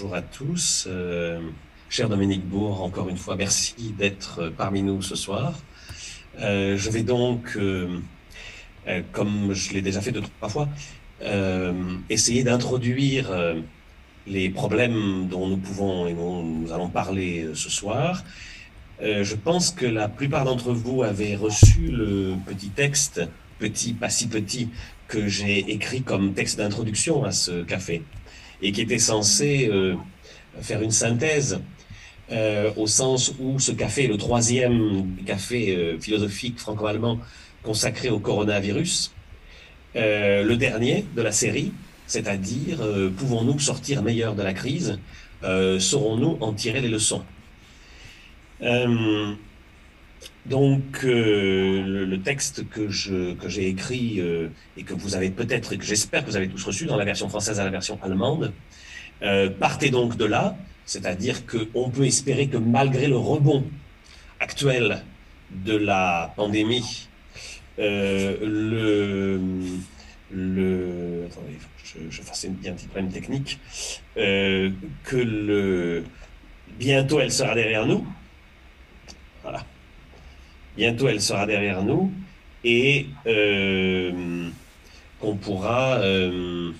bonjour à tous. Euh, cher Dominique Bourg, encore une fois, merci d'être parmi nous ce soir. Euh, je vais donc, euh, comme je l'ai déjà fait deux, trois fois, essayer d'introduire les problèmes dont nous pouvons et dont nous allons parler ce soir. je pense que la plupart d'entre vous avez reçu le petit texte, petit, pas si petit, que j'ai écrit comme texte d'introduction à ce café et qui était censé euh, faire une synthèse euh, au sens où ce café est le troisième café euh, philosophique franco-allemand consacré au coronavirus, le dernier de la série, c'est-à-dire pouvons-nous sortir meilleurs de la crise, saurons-nous en tirer les leçons? Donc, le, texte que je que j'ai écrit et que vous avez peut-être et que j'espère que vous avez tous reçu dans la version française à la version allemande, euh, partez donc de là, c'est-à-dire qu'on peut espérer que malgré le rebond actuel de la pandémie, euh, le, le attendez, je, je fasse un petit problème technique, euh, que le bientôt elle sera derrière nous. Voilà. Bientôt, elle sera derrière nous et euh, qu'on pourra euh,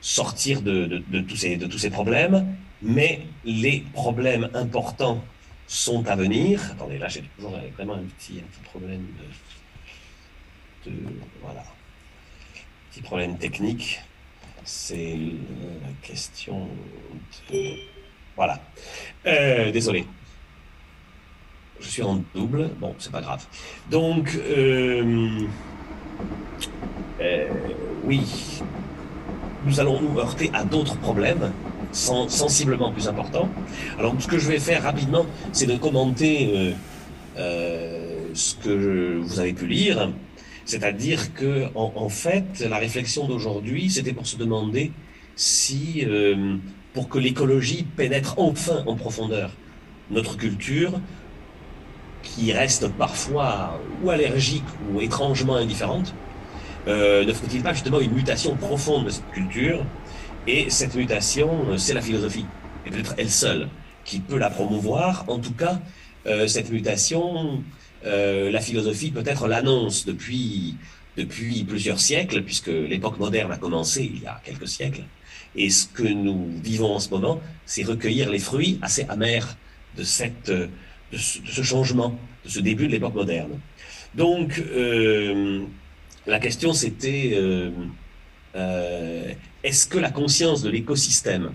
sortir de, tous ces, de tous ces problèmes. Mais les problèmes importants sont à venir. Attendez, là, j'ai toujours vraiment un petit, un problème de, Voilà. Petit problème technique. C'est la question de. Voilà. Euh, désolé je suis en double, bon, c'est pas grave. Donc, euh, euh, oui, nous allons nous heurter à d'autres problèmes sensiblement plus importants. Alors, ce que je vais faire rapidement, c'est de commenter euh, ce que vous avez pu lire, c'est-à-dire que, en, fait, la réflexion d'aujourd'hui, c'était pour se demander si, pour que l'écologie pénètre enfin en profondeur notre culture, qui reste parfois ou allergique ou étrangement indifférente, euh, ne faut-il pas justement une mutation profonde de cette culture? Et cette mutation, c'est la philosophie, et peut-être elle seule, qui peut la promouvoir. En tout cas, euh, cette mutation, euh, la philosophie peut-être l'annonce depuis, depuis plusieurs siècles, puisque l'époque moderne a commencé il y a quelques siècles. Et ce que nous vivons en ce moment, c'est recueillir les fruits assez amers de cette de ce, changement, de ce début de l'époque moderne. Donc, euh, la question c'était, euh, euh, est-ce que la conscience de l'écosystème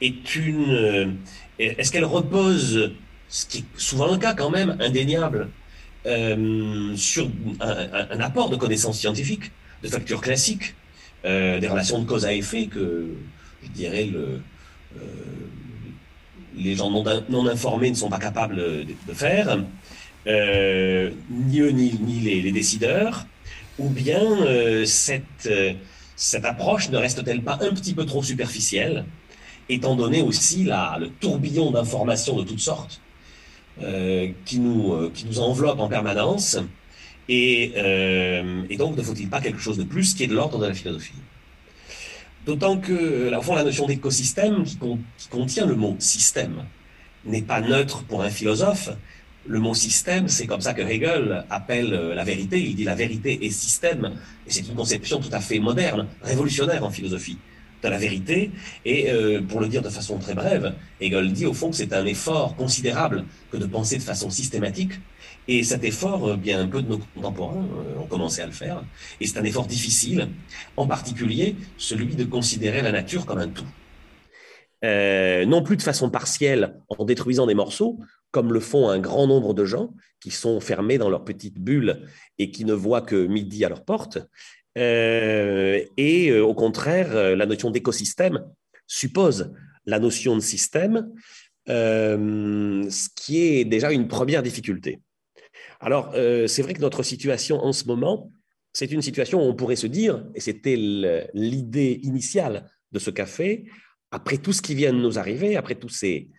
est une... est-ce qu'elle repose, ce qui est souvent le cas quand même, indéniable, sur un, apport de connaissances scientifiques, de factures classiques, des relations de cause à effet que, je dirais, le les gens non, informés ne sont pas capables de, faire, euh, ni eux ni, les, décideurs, ou bien euh, cette, euh, cette approche ne reste-t-elle pas un petit peu trop superficielle, étant donné aussi le tourbillon d'informations de toutes sortes qui, nous, qui enveloppe en permanence, et, et donc ne faut-il pas quelque chose de plus qui est de l'ordre de la philosophie? D'autant que, au fond, la notion d'écosystème qui, contient le mot système n'est pas neutre pour un philosophe. Le mot système, c'est comme ça que Hegel appelle euh, la vérité. Il dit la vérité est système. Et c'est une conception tout à fait moderne, révolutionnaire en philosophie de la vérité. Et euh, pour le dire de façon très brève, Hegel dit au fond que c'est un effort considérable que de penser de façon systématique et cet effort, euh, bien peu de nos contemporains euh, ont commencé à le faire. Et c'est un effort difficile, en particulier celui de considérer la nature comme un tout. Euh, non plus de façon partielle en détruisant des morceaux, comme le font un grand nombre de gens qui sont fermés dans leur petite bulle et qui ne voient que midi à leur porte. et au contraire, la notion d'écosystème suppose la notion de système, ce qui est déjà une première difficulté. Alors, euh, c'est vrai que notre situation en ce moment, c'est une situation où on pourrait se dire, et c'était l'idée initiale de ce café, après tout ce qui vient de nous arriver, après tous ces,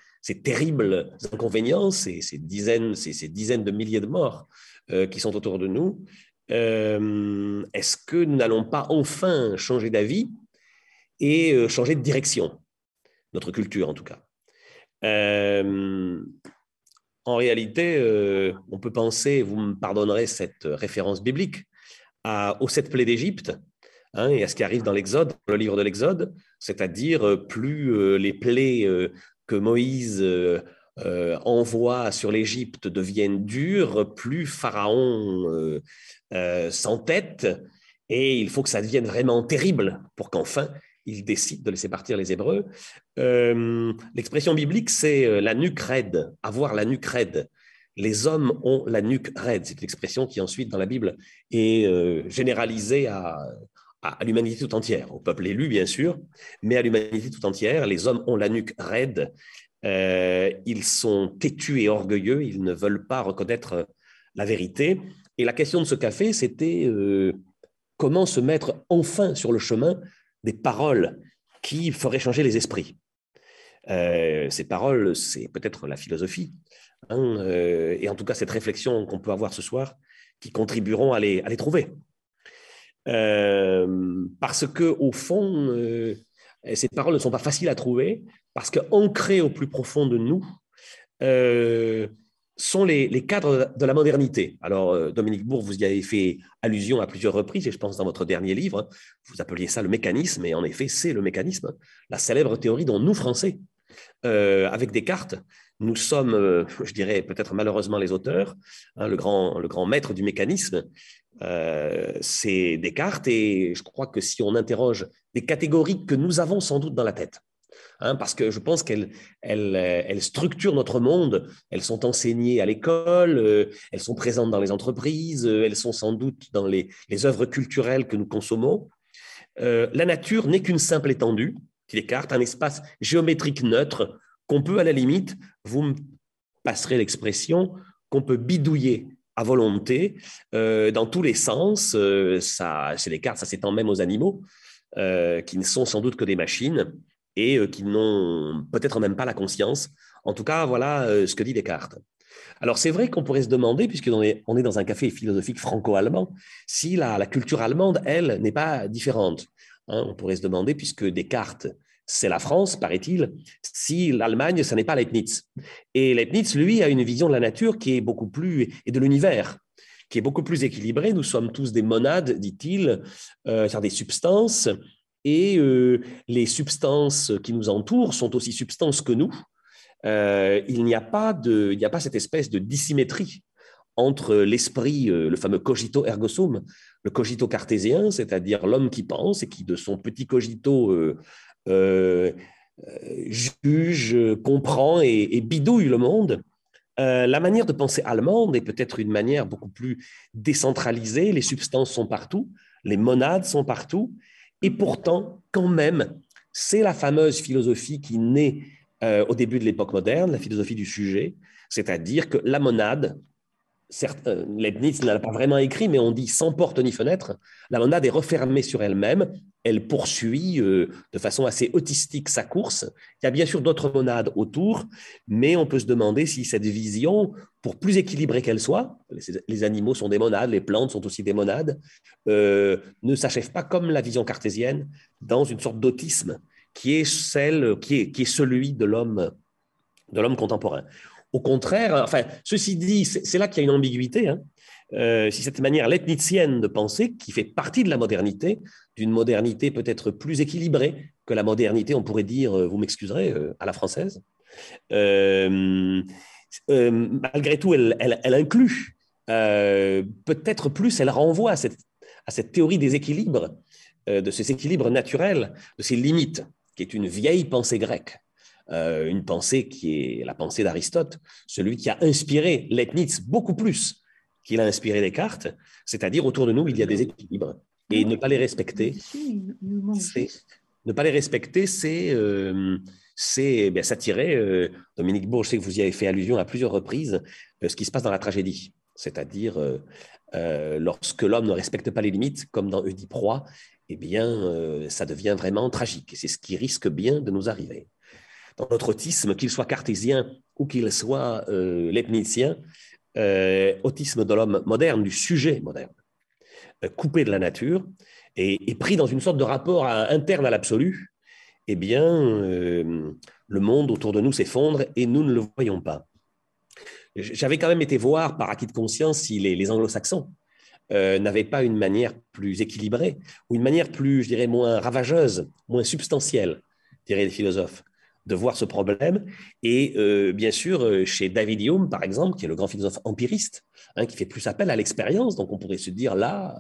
terribles inconvénients, ces, dizaines, ces, dizaines de milliers de morts euh, qui sont autour de nous, euh, est-ce que nous n'allons pas enfin changer d'avis et changer de direction, notre culture en tout cas. En réalité, on peut penser, vous me pardonnerez cette référence biblique, aux sept plaies d'Égypte, Hein, et à ce qui arrive dans l'Exode, le livre de l'Exode, c'est-à-dire euh, plus euh, les plaies euh, que Moïse envoie sur l'Égypte deviennent dures, plus Pharaon s'entête, et il faut que ça devienne vraiment terrible pour qu'enfin il décide de laisser partir les Hébreux. L'expression biblique, c'est la nuque raide, avoir la nuque raide les hommes ont la nuque raide. C'est une expression qui ensuite dans la Bible est généralisée à, l'humanité tout entière, au peuple élu bien sûr, mais à l'humanité tout entière. Les hommes ont la nuque raide, euh, ils sont têtus et orgueilleux, ils ne veulent pas reconnaître la vérité. Et la question de ce café, c'était euh, comment se mettre enfin sur le chemin des paroles qui feraient changer les esprits. Euh, ces paroles, c'est peut-être la philosophie, hein, et en tout cas cette réflexion qu'on peut avoir ce soir, qui contribueront à les trouver. Euh, parce que au fond, euh, ces paroles ne sont pas faciles à trouver, parce qu'ancrées au plus profond de nous euh, sont les, cadres de la modernité. Alors, Dominique Bourg, vous y avez fait allusion à plusieurs reprises, et je pense dans votre dernier livre, hein, vous appeliez ça le mécanisme, et en effet, c'est le mécanisme, la célèbre théorie dont nous, Français, avec Descartes, nous sommes, je dirais peut-être malheureusement les auteurs, hein, le, grand, le grand maître du mécanisme, euh, c'est Descartes, et je crois que si on interroge des catégories que nous avons sans doute dans la tête, hein, parce que je pense qu'elles elles, structurent notre monde, elles sont enseignées à l'école, euh, elles sont présentes dans les entreprises, euh, elles sont sans doute dans les, œuvres culturelles que nous consommons. la nature n'est qu'une simple étendue, dit Descartes, un espace géométrique neutre qu'on peut à la limite, vous me passerez l'expression, qu'on peut bidouiller à volonté, euh, dans tous les sens. Euh, ça, chez les ça s'étend même aux animaux, euh, qui ne sont sans doute que des machines et qui n'ont peut-être même pas la conscience. En tout cas, voilà ce que dit Descartes. Alors c'est vrai qu'on pourrait se demander, puisqu'on est, on est dans un café philosophique franco-allemand, si la, la, culture allemande, elle, n'est pas différente. Hein. on pourrait se demander, puisque Descartes c'est la France, paraît-il, si l'Allemagne, ce n'est pas Leibniz. Et Leibniz, lui, a une vision de la nature qui est beaucoup plus, et de l'univers, qui est beaucoup plus équilibrée. Nous sommes tous des monades, dit-il, euh, c'est-à-dire des substances, et euh, les substances qui nous entourent sont aussi substances que nous. Euh, il n'y a, pas a pas cette espèce de dissymétrie entre l'esprit, le fameux cogito ergo sum, le cogito cartésien, c'est-à-dire l'homme qui pense et qui, de son petit cogito euh, juge, comprend et, bidouille le monde. Euh, la manière de penser allemande est peut-être une manière beaucoup plus décentralisée. Les substances sont partout, les monades sont partout, et pourtant, quand même, c'est la fameuse philosophie qui naît euh, au début de l'époque moderne, la philosophie du sujet, c'est-à-dire que la monade, certes, Leibniz n'a pas vraiment écrit, mais on dit sans porte ni fenêtre, la monade est refermée sur elle-même, elle poursuit euh, de façon assez autistique sa course. Il y a bien sûr d'autres monades autour, mais on peut se demander si cette vision, pour plus équilibrée qu'elle soit, les, animaux sont des monades, les plantes sont aussi des monades, euh, ne s'achève pas comme la vision cartésienne dans une sorte d'autisme qui est celle qui est, qui est celui de l'homme de l'homme contemporain. Au contraire, enfin, ceci dit, c'est là qu'il y a une ambiguïté. Hein. Euh, si cette manière letnitzienne de penser, qui fait partie de la modernité, d'une modernité peut-être plus équilibrée que la modernité, on pourrait dire, euh, vous m'excuserez, euh, à la française, malgré tout, elle, inclut, peut-être plus, elle renvoie à cette théorie des équilibres, de ces équilibres naturels, de ces limites, qui est une vieille pensée grecque. Une pensée qui est la pensée d'Aristote, celui qui a inspiré Leibniz beaucoup plus qu'il a inspiré Descartes, c'est-à-dire autour de nous, il y a des équilibres. Et ne pas les respecter, ne pas les respecter, c'est euh, c'est eh s'attirer. Euh, Dominique Bourg, je sais que vous y avez fait allusion à plusieurs reprises, euh, ce qui se passe dans la tragédie, c'est-à-dire lorsque l'homme ne respecte pas les limites, comme dans Oedipe Roi, eh bien, ça devient vraiment tragique. C'est ce qui risque bien de nous arriver. Dans notre autisme, qu'il soit cartésien ou qu'il soit leibnizien, euh, autisme de l'homme moderne, du sujet moderne, euh, coupé de la nature, et, pris dans une sorte de rapport interne à l'absolu, eh bien, euh, le monde autour de nous s'effondre et nous ne le voyons pas. J'avais quand même été voir par acquis de conscience si les, anglo-saxons euh, n'avaient pas une manière plus équilibrée ou une manière plus, je dirais, moins ravageuse, moins substantielle, diraient les philosophes, de voir ce problème. Et euh, bien sûr, euh, chez David Hume, par exemple, qui est le grand philosophe empiriste, hein, qui fait plus appel à l'expérience, donc on pourrait se dire là,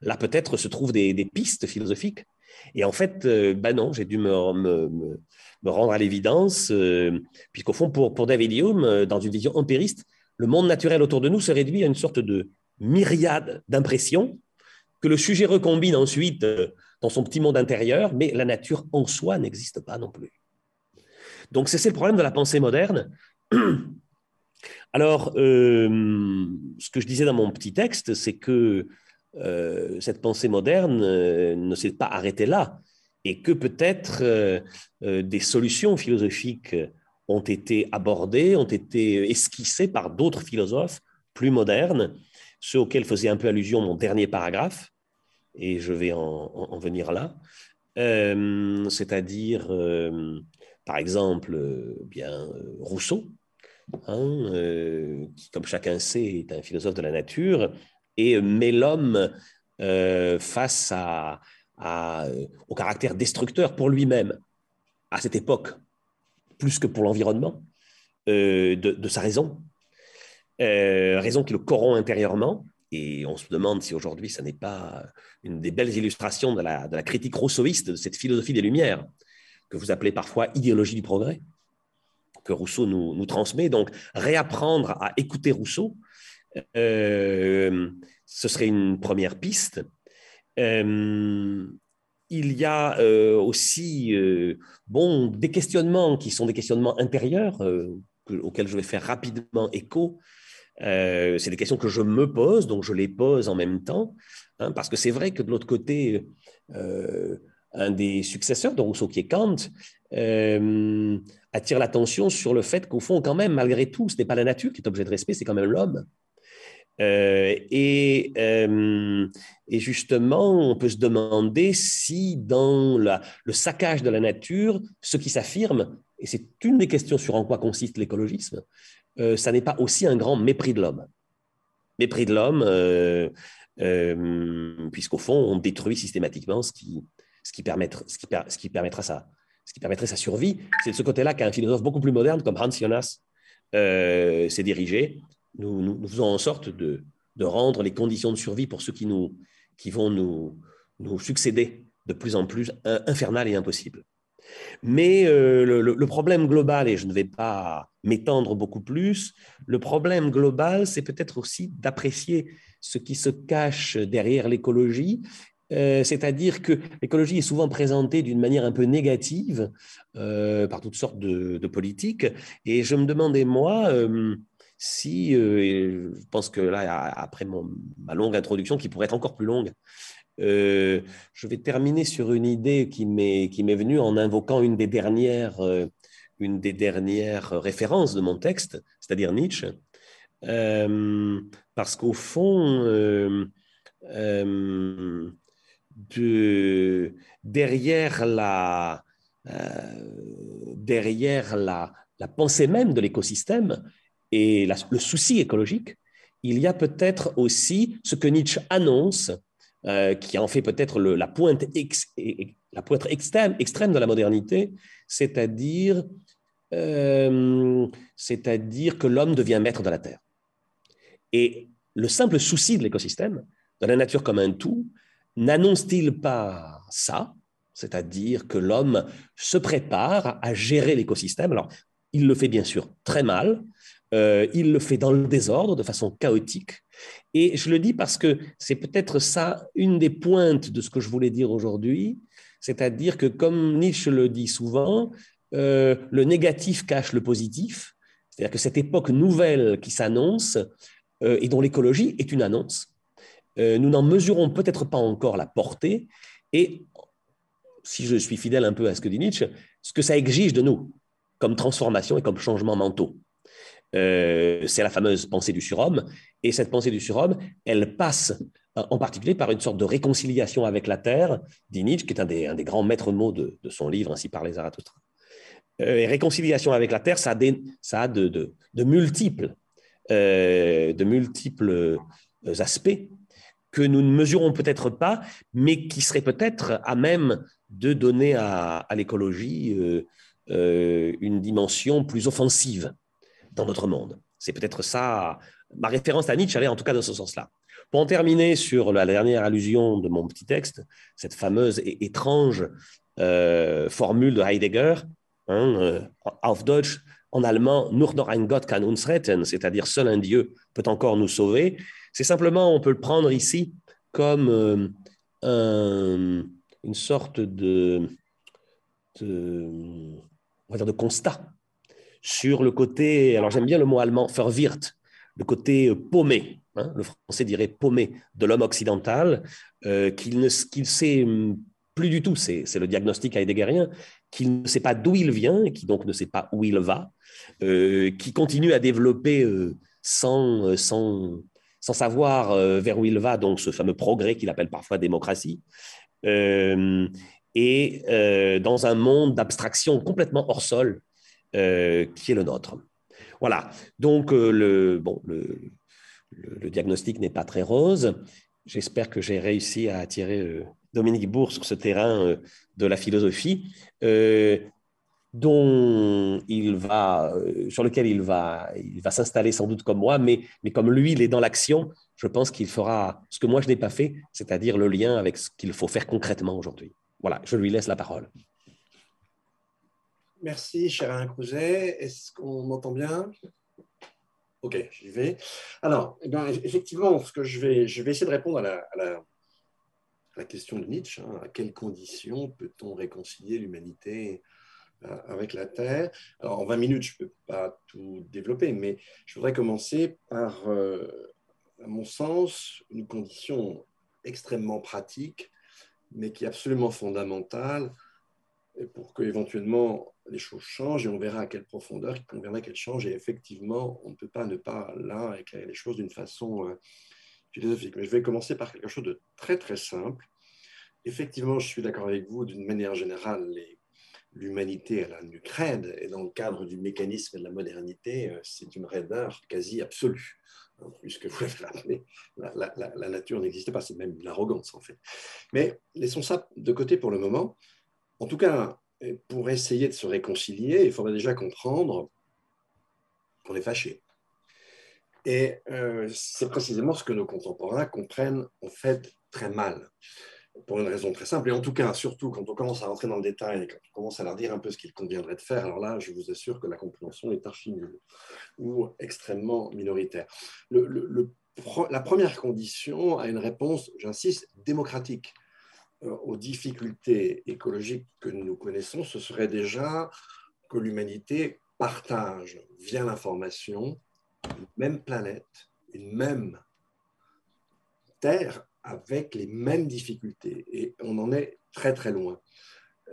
là peut-être se trouvent des, pistes philosophiques. Et en fait, ben non, j'ai dû me, rendre à l'évidence, euh, puisqu'au fond, pour, pour David Hume, euh, dans une vision empiriste, le monde naturel autour de nous se réduit à une sorte de myriade d'impressions que le sujet recombine ensuite euh, dans son petit monde intérieur, mais la nature en soi n'existe pas non plus. Donc c'est le problème de la pensée moderne. Alors, ce que je disais dans mon petit texte, c'est que cette pensée moderne ne s'est pas arrêtée là et que peut-être euh, euh, des solutions philosophiques ont été abordées, ont été esquissées par d'autres philosophes plus modernes, ceux auxquels faisait un peu allusion mon dernier paragraphe, et je vais en, venir là, euh, c'est-à-dire, par exemple, bien Rousseau, hein, qui, comme chacun sait, est un philosophe de la nature, et met l'homme face euh, au caractère destructeur pour lui-même à cette époque, plus que pour l'environnement, euh, de, sa raison, euh, raison qui le corrompt intérieurement. Et on se demande si aujourd'hui, ça n'est pas une des belles illustrations de la, de la critique rousseauiste de cette philosophie des Lumières, que vous appelez parfois idéologie du progrès, que Rousseau nous, transmet. Donc, réapprendre à écouter Rousseau, ce serait une première piste. Euh, il y a euh, aussi euh, bon, des questionnements qui sont des questionnements intérieurs auxquels je vais faire rapidement écho. c'est des questions que je me pose, donc je les pose en même temps, hein, parce que c'est vrai que de l'autre côté, un des successeurs de Rousseau, qui est Kant, attire l'attention sur le fait qu'au fond, quand même, malgré tout, ce n'est pas la nature qui est objet de respect, c'est quand même l'homme. Euh, et, euh, et, justement, on peut se demander si dans le saccage de la nature, ce qui s'affirme, et c'est une des questions sur en quoi consiste l'écologisme, euh, ça n'est pas aussi un grand mépris de l'homme. Mépris de l'homme, puisqu'au fond, on détruit systématiquement ce qui, ce qui, permettra, ce ce qui permettrait sa survie. C'est de ce côté-là qu'un philosophe beaucoup plus moderne comme Hans Jonas s'est dirigé nous, nous, faisons en sorte de, rendre les conditions de survie pour ceux qui, vont nous, succéder de plus en plus infernales et impossibles. Mais euh, le, problème global, et je ne vais pas m'étendre beaucoup plus, le problème global, c'est peut-être aussi d'apprécier ce qui se cache derrière l'écologie, euh, c'est-à-dire que l'écologie est souvent présentée d'une manière un peu négative euh, par toutes sortes de, politiques, et je me demandais, moi, si, euh, je pense que là, après ma longue introduction, qui pourrait être encore plus longue, je vais terminer sur une idée qui m'est venue en invoquant une des dernières, une des dernières références de mon texte, c'est-à-dire Nietzsche, parce qu'au fond, de, derrière la derrière la, la pensée même de l'écosystème, et le souci écologique, il y a peut-être aussi ce que Nietzsche annonce, euh, qui en fait peut-être la pointe, la pointe extrême, extrême de la modernité, c'est-à-dire euh, c'est-à-dire que l'homme devient maître de la Terre. Et le simple souci de l'écosystème, de la nature comme un tout, n'annonce-t-il pas ça C'est-à-dire que l'homme se prépare à gérer l'écosystème? Alors, il le fait bien sûr très mal, euh, il le fait dans le désordre, de façon chaotique. Et je le dis parce que c'est peut-être ça une des pointes de ce que je voulais dire aujourd'hui, c'est-à-dire que comme Nietzsche le dit souvent, euh, le négatif cache le positif, c'est-à-dire que cette époque nouvelle qui s'annonce euh, et dont l'écologie est une annonce, nous n'en mesurons peut-être pas encore la portée et si je suis fidèle un peu à ce que dit Nietzsche, ce que ça exige de nous comme transformation et comme changement mentaux. Euh, c'est la fameuse pensée du surhomme. Et cette pensée du surhomme, elle passe en particulier par une sorte de réconciliation avec la terre, dit Nietzsche, qui est un des, grands maîtres mots de, son livre Ainsi par les Zarathustra. et réconciliation avec la terre, ça a, euh, de multiples aspects que nous ne mesurons peut-être pas, mais qui seraient peut-être à même de donner à, l'écologie euh, euh, une dimension plus offensive dans notre monde. C'est peut-être ça, ma référence à Nietzsche allait en tout cas dans ce sens-là. Pour en terminer sur la dernière allusion de mon petit texte, cette fameuse et étrange euh, formule de Heidegger, hein, auf Deutsch, en allemand, nur noch ein Gott kann uns retten, c'est-à-dire seul un Dieu peut encore nous sauver, c'est simplement, on peut le prendre ici comme euh, un, une sorte de, on va dire de constat sur le côté, alors j'aime bien le mot allemand, verwirrt, le côté paumé, hein, le français dirait paumé de l'homme occidental, euh, qu'il ne qu'il sait plus du tout, c'est le diagnostic heideggerien, qu'il ne sait pas d'où il vient, et qui donc ne sait pas où il va, euh, qui continue à développer euh, sans, sans, sans savoir euh, vers où il va, donc ce fameux progrès qu'il appelle parfois démocratie, euh, et euh, dans un monde d'abstraction complètement hors sol euh, qui est le nôtre. Voilà, donc euh, le, bon, le, le, diagnostic n'est pas très rose. J'espère que j'ai réussi à attirer euh, Dominique Bourg sur ce terrain euh, de la philosophie. dont il va, sur lequel il va, il va s'installer sans doute comme moi, mais, mais comme lui, il est dans l'action, je pense qu'il fera ce que moi je n'ai pas fait, c'est-à-dire le lien avec ce qu'il faut faire concrètement aujourd'hui. Voilà, je lui laisse la parole. Merci, cher Alain Crouzet. Est-ce qu'on m'entend bien? Ok, j'y vais. Alors, eh effectivement, ce que je vais, je vais essayer de répondre à la, à la, la question de Nietzsche. Hein, à quelles conditions peut-on réconcilier l'humanité euh, avec la Terre? Alors, en 20 minutes, je ne peux pas tout développer, mais je voudrais commencer par, euh, à mon sens, une condition extrêmement pratique, mais qui est absolument fondamentale pour que éventuellement les choses changent et on verra à quelle profondeur il conviendrait qu'elles changent. Et effectivement, on ne peut pas ne pas là éclairer les choses d'une façon euh, philosophique. Mais je vais commencer par quelque chose de très très simple. Effectivement, je suis d'accord avec vous, d'une manière générale, l'humanité, elle a une crède, et dans le cadre du mécanisme de la modernité, euh, c'est une raideur quasi absolue. Hein, puisque vous l'avez rappelé, la, la, la, la nature n'existe pas, c'est même de l'arrogance en fait. Mais laissons ça de côté pour le moment. En tout cas, pour essayer de se réconcilier, il faudrait déjà comprendre qu'on est fâché. Et euh, c'est précisément ce que nos contemporains comprennent en fait très mal, pour une raison très simple. Et en tout cas, surtout quand on commence à rentrer dans le détail quand on commence à leur dire un peu ce qu'il conviendrait de faire, alors là, je vous assure que la compréhension est nulle ou extrêmement minoritaire. La première condition a une réponse, j'insiste, démocratique. Euh, aux difficultés écologiques que nous connaissons, ce serait déjà que l'humanité partage via l'information une même planète, une même Terre avec les mêmes difficultés. Et on en est très très loin.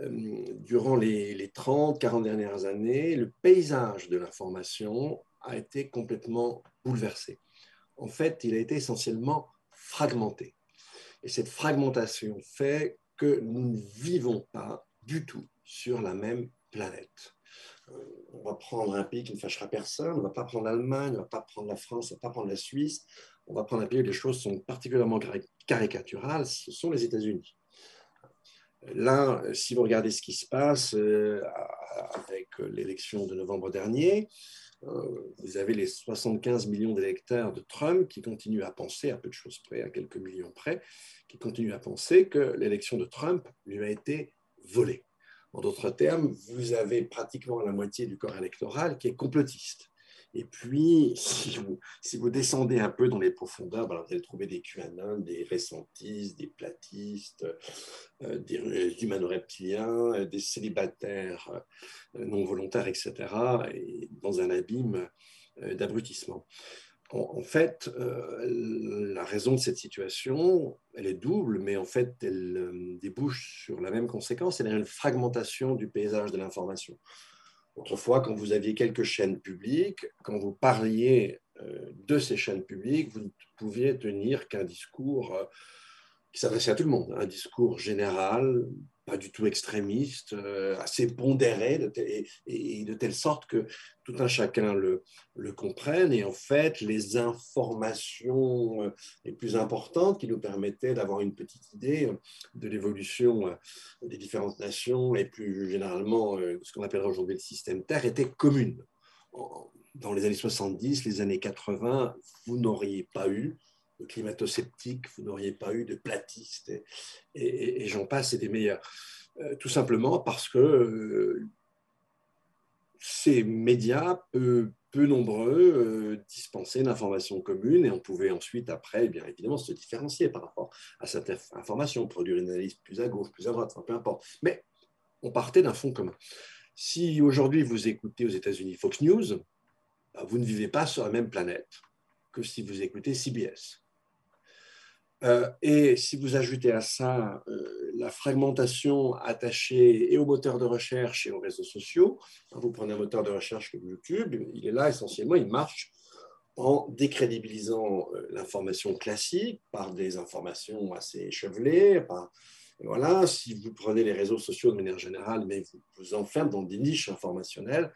Euh, durant les, les 30, 40 dernières années, le paysage de l'information a été complètement bouleversé. En fait, il a été essentiellement fragmenté. Et cette fragmentation fait que nous ne vivons pas du tout sur la même planète. Euh, on va prendre un pays qui ne fâchera personne, on ne va pas prendre l'Allemagne, on ne va pas prendre la France, on ne va pas prendre la Suisse, on va prendre un pays où les choses sont particulièrement caricaturales, ce sont les États-Unis. Là, si vous regardez ce qui se passe euh, avec l'élection de novembre dernier, euh, vous avez les 75 millions d'électeurs de Trump qui continuent à penser, à peu de choses près, à quelques millions près, qui continuent à penser que l'élection de Trump lui a été volée. En d'autres termes, vous avez pratiquement la moitié du corps électoral qui est complotiste. Et puis, si vous, descendez un peu dans les profondeurs, vous allez trouver des QAnon, des récentistes, des platistes, euh, des humanoreptiliens, euh, des célibataires euh, non volontaires, etc., et dans un abîme euh, d'abrutissement. En, fait, euh, la raison de cette situation, elle est double, mais en fait, elle débouche sur la même conséquence, c'est-à-dire fragmentation du paysage de l'information. Autrefois, quand vous aviez quelques chaînes publiques, quand vous parliez euh, de ces chaînes publiques, vous ne pouviez tenir qu'un discours euh, qui s'adressait à tout le monde, un discours général, pas du tout extrémiste, euh, assez pondéré, de et, de telle sorte que tout un chacun le, comprenne. Et en fait, les informations euh, les plus importantes qui nous permettaient d'avoir une petite idée de l'évolution euh, des différentes nations et plus généralement ce qu'on appellerait aujourd'hui le système Terre étaient communes. Dans les années 70, les années 80, vous n'auriez pas eu de climato-sceptiques, vous n'auriez pas eu de platistes, et, j'en passe, et des meilleurs. Euh, tout simplement parce que euh, ces médias, peu, nombreux, euh, dispensaient une information commune, et on pouvait ensuite, après, eh bien évidemment, se différencier par rapport à cette information, produire une analyse plus à gauche, plus à droite, peu importe. Mais on partait d'un fond commun. Si aujourd'hui vous écoutez aux États-Unis Fox News, bah, vous ne vivez pas sur la même planète que si vous écoutez CBS. Euh, et si vous ajoutez à ça euh, la fragmentation attachée et aux moteurs de recherche et aux réseaux sociaux, vous prenez un moteur de recherche comme YouTube, il est là essentiellement, il marche en décrédibilisant euh, l'information classique par des informations assez échevelées, voilà, si vous prenez les réseaux sociaux de manière générale, mais vous vous enfermez dans des niches informationnelles,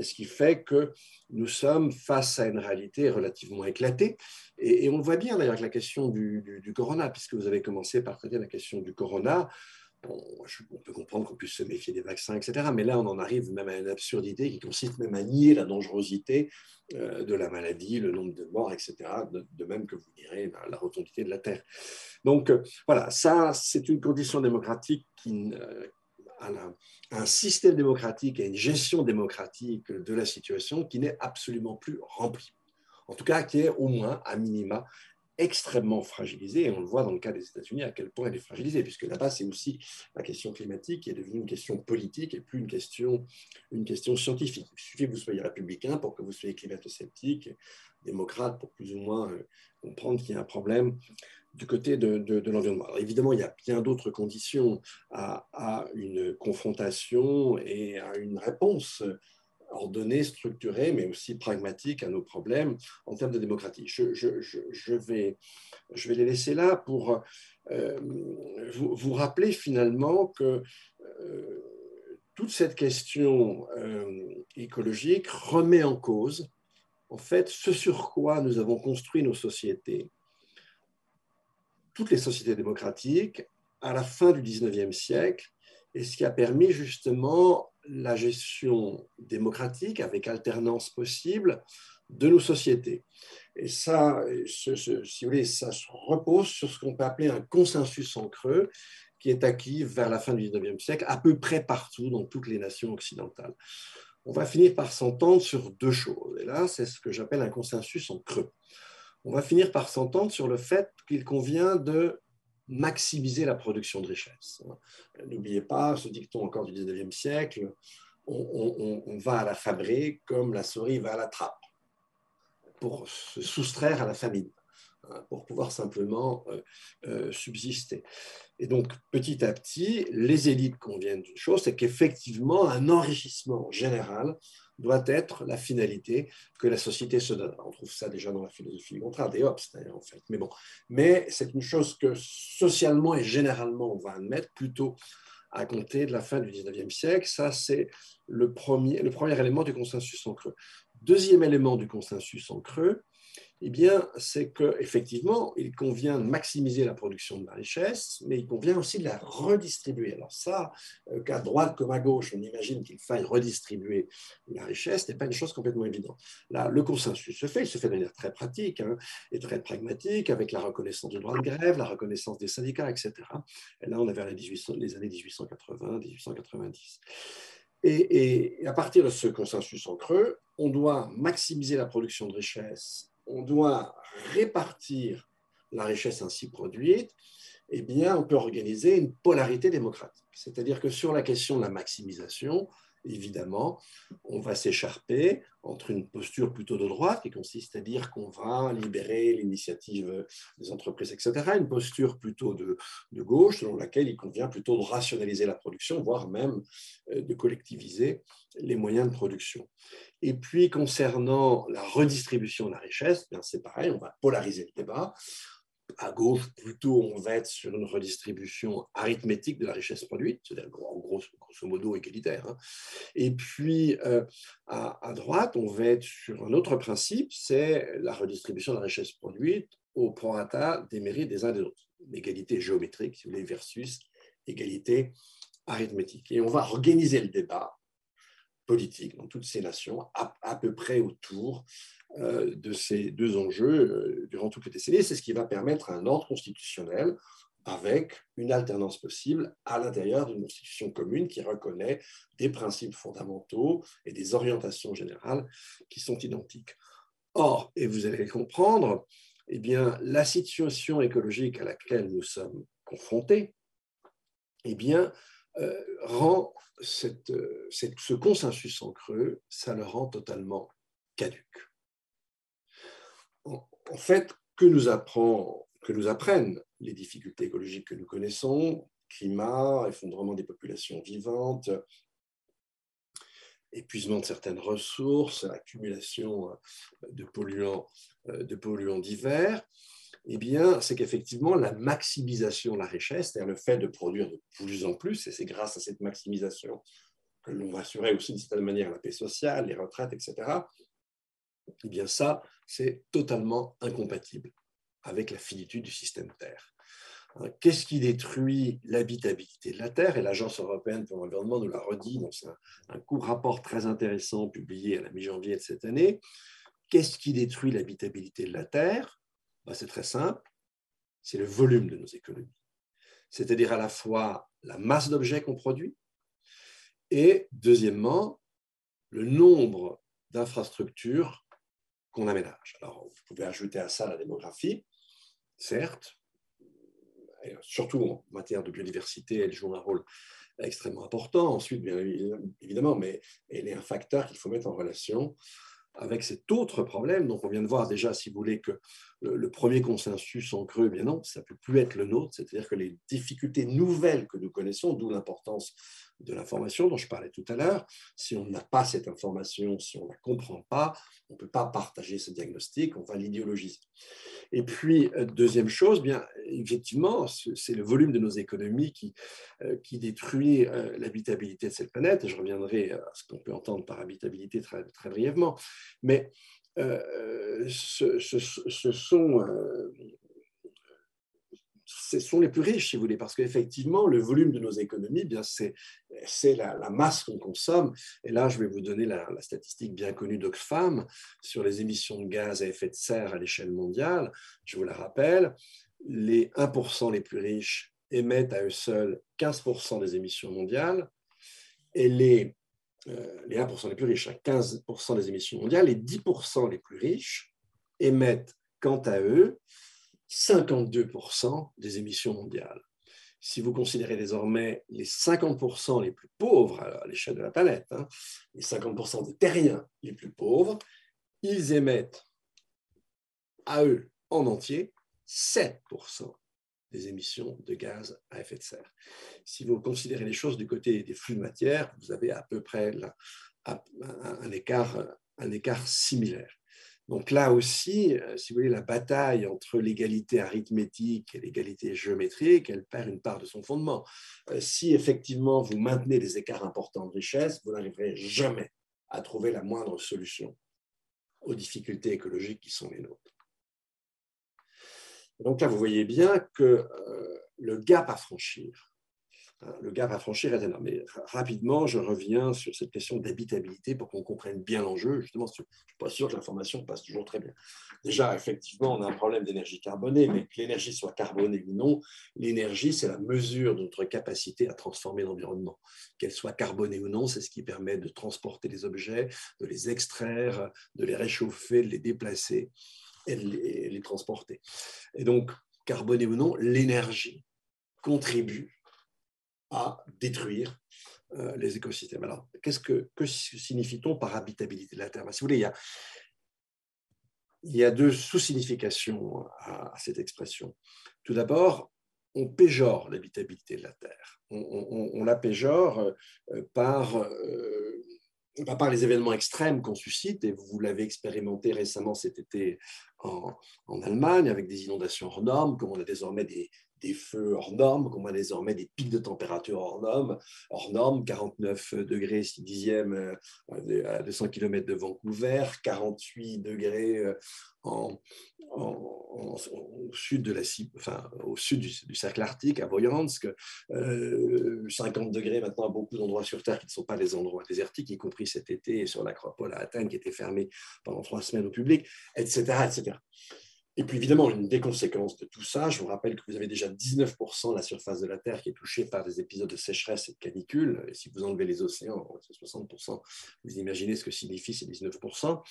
ce qui fait que nous sommes face à une réalité relativement éclatée. Et, on le voit bien d'ailleurs avec la question du, corona, puisque vous avez commencé par traiter la question du corona on peut comprendre qu'on puisse se méfier des vaccins, etc. Mais là, on en arrive même à une absurdité qui consiste même à nier la dangerosité euh, de la maladie, le nombre de morts, etc. De, même que vous direz la, rotondité de la Terre. Donc euh, voilà, ça, c'est une condition démocratique un système démocratique et une gestion démocratique de la situation qui n'est absolument plus rempli. En tout cas, qui est au moins, à minima, extrêmement fragilisée, et on le voit dans le cas des États-Unis à quel point elle est fragilisée, puisque là-bas, c'est aussi la question climatique qui est devenue une question politique et plus une question, une question scientifique. Il suffit que vous soyez républicain pour que vous soyez climato-sceptique, démocrate pour plus ou moins euh, comprendre qu'il y a un problème du côté de, de, l'environnement. évidemment, il y a bien d'autres conditions à, à, une confrontation et à une réponse ordonnée, structurée, mais aussi pragmatique à nos problèmes en termes de démocratie. Je, vais, les laisser là pour euh, vous, vous, rappeler finalement que euh, toute cette question euh, écologique remet en cause en fait ce sur quoi nous avons construit nos sociétés. Toutes les sociétés démocratiques à la fin du 19e siècle, et ce qui a permis justement la gestion démocratique avec alternance possible de nos sociétés. Et ça, si vous voulez, ça se repose sur ce qu'on peut appeler un consensus en creux qui est acquis vers la fin du 19e siècle, à peu près partout dans toutes les nations occidentales. On va finir par s'entendre sur deux choses. Et là, c'est ce que j'appelle un consensus en creux. On va finir par s'entendre sur le fait qu'il convient de maximiser la production de richesse. N'oubliez pas ce dicton encore du 19e siècle, on, va à la fabrique comme la souris va à la trappe pour se soustraire à la famine, hein, pour pouvoir simplement euh, euh, subsister. Et donc, petit à petit, les élites conviennent d'une chose, c'est qu'effectivement, un enrichissement général doit être la finalité que la société se donne. On trouve ça déjà dans la philosophie du contrat, des Hobbes d'ailleurs en fait. Mais bon, mais c'est une chose que socialement et généralement on va admettre plutôt à compter de la fin du 19e siècle. Ça, c'est le premier, le premier élément du consensus en creux. Deuxième élément du consensus en creux, eh bien, c'est qu'effectivement, il convient de maximiser la production de la richesse, mais il convient aussi de la redistribuer. Alors ça, euh, qu'à droite comme à gauche, on imagine qu'il faille redistribuer la richesse, n'est pas une chose complètement évidente. Là, le consensus se fait, il se fait de manière très pratique hein, et très pragmatique, avec la reconnaissance du droit de grève, la reconnaissance des syndicats, etc. Et là, on est vers les, 1800, les années 1880, 1890. Et, et à partir de ce consensus en creux, on doit maximiser la production de richesse on doit répartir la richesse ainsi produite, eh bien, on peut organiser une polarité démocratique. C'est-à-dire que sur la question de la maximisation, évidemment, on va s'écharper entre une posture plutôt de droite, qui consiste à dire qu'on va libérer l'initiative des entreprises, etc., une posture plutôt de, de, gauche, selon laquelle il convient plutôt de rationaliser la production, voire même euh, de collectiviser les moyens de production. Et puis, concernant la redistribution de la richesse, c'est pareil, on va polariser le débat à gauche, plutôt, on va être sur une redistribution arithmétique de la richesse produite, c'est-à-dire en gros, grosso modo égalitaire. Hein. Et puis, euh, à, droite, on va être sur un autre principe, c'est la redistribution de la richesse produite au prorata des mérites des uns des autres. L'égalité géométrique, si vous voulez, versus égalité arithmétique. Et on va organiser le débat politique dans toutes ces nations à, peu près autour de ces deux enjeux euh, durant toutes les décennies. C'est ce qui va permettre un ordre constitutionnel avec une alternance possible à l'intérieur d'une constitution commune qui reconnaît des principes fondamentaux et des orientations générales qui sont identiques. Or, et vous allez le comprendre, eh bien, la situation écologique à laquelle nous sommes confrontés eh bien, euh, rend cette, ce consensus en creux, ça le rend totalement caduque en fait, que nous, apprennent les difficultés écologiques que nous connaissons, climat, effondrement des populations vivantes, épuisement de certaines ressources, accumulation de polluants, de polluants divers, eh bien, c'est qu'effectivement, la maximisation de la richesse, c'est-à-dire le fait de produire de plus en plus, et c'est grâce à cette maximisation que l'on va assurer aussi d'une certaine manière la paix sociale, les retraites, etc., eh bien ça, c'est totalement incompatible avec la finitude du système Terre. Hein, qu'est-ce qui détruit l'habitabilité de la Terre? Et l'Agence européenne pour l'environnement nous l'a redit dans un, court rapport très intéressant publié à la mi-janvier de cette année. Qu'est-ce qui détruit l'habitabilité de la Terre? Ben, C'est très simple, c'est le volume de nos économies. C'est-à-dire à la fois la masse d'objets qu'on produit et, deuxièmement, le nombre d'infrastructures qu'on aménage. Alors, vous pouvez ajouter à ça la démographie, certes, surtout en matière de biodiversité, elle joue un rôle extrêmement important. Ensuite, bien évidemment, mais elle est un facteur qu'il faut mettre en relation avec cet autre problème. Donc, on vient de voir déjà, si vous voulez, que le, premier consensus en creux, bien non, ça ne peut plus être le nôtre, c'est-à-dire que les difficultés nouvelles que nous connaissons, d'où l'importance de l'information dont je parlais tout à l'heure, si on n'a pas cette information, si on ne la comprend pas, on ne peut pas partager ce diagnostic, on va l'idéologiser. Et puis, euh, deuxième chose, bien effectivement, c'est le volume de nos économies qui, euh, qui détruit euh, l'habitabilité de cette planète, je reviendrai à ce qu'on peut entendre par habitabilité très, très brièvement. Mais ce, sont ce sont les plus riches, si vous voulez, parce qu'effectivement, le volume de nos économies, bien, c'est, la, masse qu'on consomme. Et là, je vais vous donner la, statistique bien connue d'Oxfam sur les émissions de gaz à effet de serre à l'échelle mondiale. Je vous la rappelle, les 1% les plus riches émettent à eux seuls 15% des émissions mondiales, et les, euh, les 1% les plus riches, 15% hein, des émissions mondiales, les 10% les plus riches émettent quant à eux 52% des émissions mondiales. Si vous considérez désormais les 50% les plus pauvres à l'échelle de la planète, hein, les 50% des terriens les plus pauvres, ils émettent à eux en entier 7% des émissions de gaz à effet de serre. Si vous considérez les choses du côté des flux de matière, vous avez à peu près un, écart, un écart similaire. Donc là aussi, euh, si vous voulez, la bataille entre l'égalité arithmétique et l'égalité géométrique, elle perd une part de son fondement. Euh, si effectivement vous maintenez des écarts importants de richesse, vous n'arriverez jamais à trouver la moindre solution aux difficultés écologiques qui sont les nôtres. Donc là, vous voyez bien que euh, le gap à franchir le gap à franchir est énorme. Mais rapidement, je reviens sur cette question d'habitabilité pour qu'on comprenne bien l'enjeu. Justement, je ne suis pas sûr que l'information passe toujours très bien. Déjà, effectivement, on a un problème d'énergie carbonée, mais que l'énergie soit carbonée ou non, l'énergie, c'est la mesure de notre capacité à transformer l'environnement. Qu'elle soit carbonée ou non, c'est ce qui permet de transporter les objets, de les extraire, de les réchauffer, de les déplacer et de les transporter. Et donc, carbonée ou non, l'énergie contribue à détruire les écosystèmes. Alors, qu'est-ce que, signifie-t-on par habitabilité de la Terre? Ben, Si vous voulez, il y a, deux sous-significations à, cette expression. Tout d'abord, on péjore l'habitabilité de la Terre. On, la péjore par par les événements extrêmes qu'on suscite, et vous l'avez expérimenté récemment cet été en, en, Allemagne avec des inondations hors normes, comme on a désormais des, des feux hors normes, comme on a désormais des pics de température hors normes, hors normes 49 degrés 6 dixièmes euh, à 200 km de Vancouver, 48 degrés euh, au sud, de la, enfin, au sud du, cercle arctique, à Boyansk, 50 euh, degrés maintenant à beaucoup d'endroits sur Terre qui ne sont pas des endroits désertiques, y compris cet été sur l'acropole à Athènes qui était fermée pendant trois semaines au public, etc. etc. Et puis évidemment, une des conséquences de tout ça, je vous rappelle que vous avez déjà 19% de la surface de la Terre qui est touchée par des épisodes de sécheresse et de canicule. Et si vous enlevez les océans, c'est 60%. Vous imaginez ce que signifie ces 19%.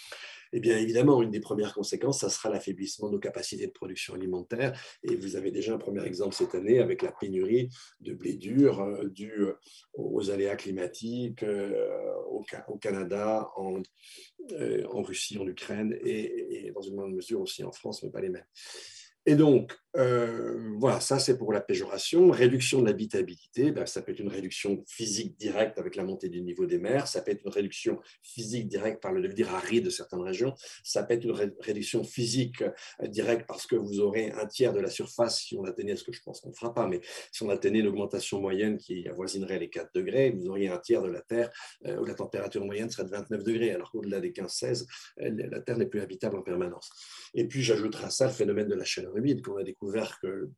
Eh bien évidemment, une des premières conséquences, ça sera l'affaiblissement de nos capacités de production alimentaire. Et vous avez déjà un premier exemple cette année avec la pénurie de blé dur euh, due aux aléas climatiques euh, au, Canada, en, Russie, en Ukraine et, et dans une moindre mesure aussi en France, mais pas les mêmes. Et donc, euh, voilà, ça c'est pour la péjoration. Réduction de l'habitabilité, ben, ça peut être une réduction physique directe avec la montée du niveau des mers, ça peut être une réduction physique directe par le devenir aride de certaines régions, ça peut être une réduction physique euh, directe parce que vous aurez un tiers de la surface si on atteignait, ce que je pense qu'on ne fera pas, mais si on atteignait l'augmentation moyenne qui avoisinerait les 4 degrés, vous auriez un tiers de la Terre euh, où la température moyenne serait de 29 degrés, alors qu'au-delà des 15-16, la Terre n'est plus habitable en permanence. Et puis j'ajouterai à ça le phénomène de la chaleur humide qu'on a découvert que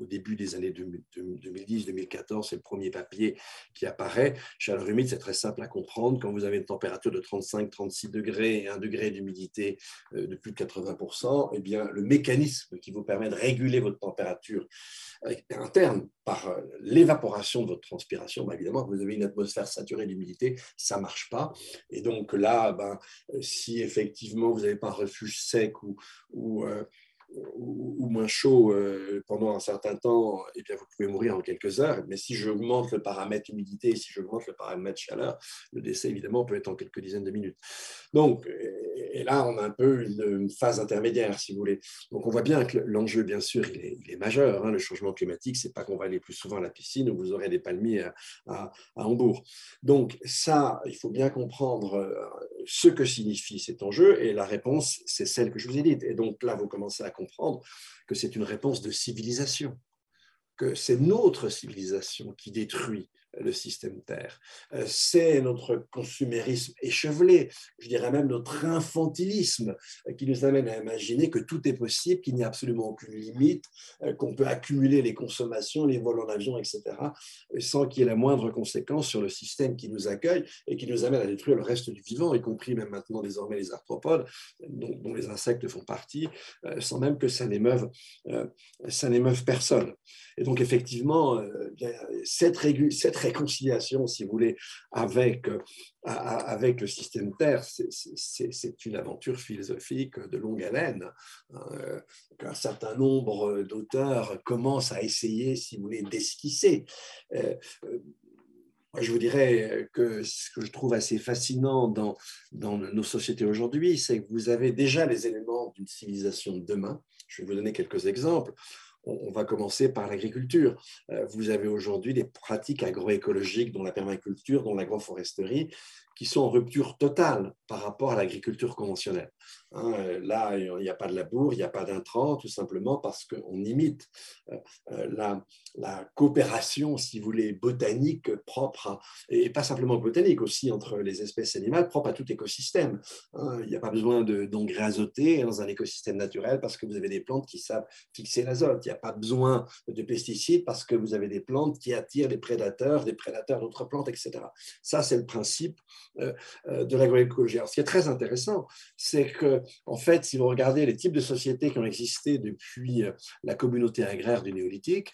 au début des années 2010-2014, c'est le premier papier qui apparaît. Chaleur humide, c'est très simple à comprendre. Quand vous avez une température de 35-36 degrés et un degré d'humidité euh, de plus de 80%, eh bien, le mécanisme qui vous permet de réguler votre température interne par euh, l'évaporation de votre transpiration, bah, évidemment, vous avez une atmosphère saturée d'humidité, ça ne marche pas. Et donc là, ben, si effectivement vous n'avez pas un refuge sec ou, euh, ou, moins chaud euh, pendant un certain temps, eh bien, vous pouvez mourir en quelques heures. Mais si j'augmente le paramètre humidité, si j'augmente le paramètre chaleur, le décès, évidemment, peut être en quelques dizaines de minutes. Donc, et là, on a un peu une, phase intermédiaire, si vous voulez. Donc, on voit bien que l'enjeu, bien sûr, il est, majeur. Hein. Le changement climatique, c'est pas qu'on va aller plus souvent à la piscine ou vous aurez des palmiers à, à Hambourg. Donc, ça, il faut bien comprendre euh, ce que signifie cet enjeu. Et la réponse, c'est celle que je vous ai dite. Et donc, là, vous commencez à comprendre comprendre que c'est une réponse de civilisation, que c'est notre civilisation qui détruit le système Terre. Euh, c'est notre consumérisme échevelé, je dirais même notre infantilisme euh, qui nous amène à imaginer que tout est possible, qu'il n'y a absolument aucune limite, euh, qu'on peut accumuler les consommations, les vols en avion, etc., sans qu'il y ait la moindre conséquence sur le système qui nous accueille et qui nous amène à détruire le reste du vivant, y compris même maintenant désormais les arthropodes, dont, les insectes font partie, sans même que ça n'émeuve, ça n'émeuve personne. Et donc effectivement, cette, cette réconciliation, si vous voulez, avec, euh, avec le système Terre, c'est une aventure philosophique de longue haleine euh, qu'un certain nombre d'auteurs commencent à essayer, si vous voulez, d'esquisser. Euh, je vous dirais que ce que je trouve assez fascinant dans, dans nos sociétés aujourd'hui, c'est que vous avez déjà les éléments d'une civilisation de demain. Je vais vous donner quelques exemples on va commencer par l'agriculture. Euh, vous avez aujourd'hui des pratiques agroécologiques, dont la permaculture, dont l'agroforesterie, qui sont en rupture totale par rapport à l'agriculture conventionnelle. Hein, là, il n'y a pas de labour, il n'y a pas d'intrants, tout simplement parce qu'on imite euh, euh, la, coopération, si vous voulez, botanique propre, et pas simplement botanique, aussi entre les espèces animales, propre à tout écosystème. Hein, il n'y a pas besoin d'engrais azotés dans un écosystème naturel parce que vous avez des plantes qui savent fixer l'azote. Il n'y a pas besoin de pesticides parce que vous avez des plantes qui attirent des prédateurs, des prédateurs d'autres plantes, etc. Ça, c'est le principe de l'agroécologie. ce qui est très intéressant, c'est que, en fait, si vous regardez les types de sociétés qui ont existé depuis euh, la communauté agraire du néolithique,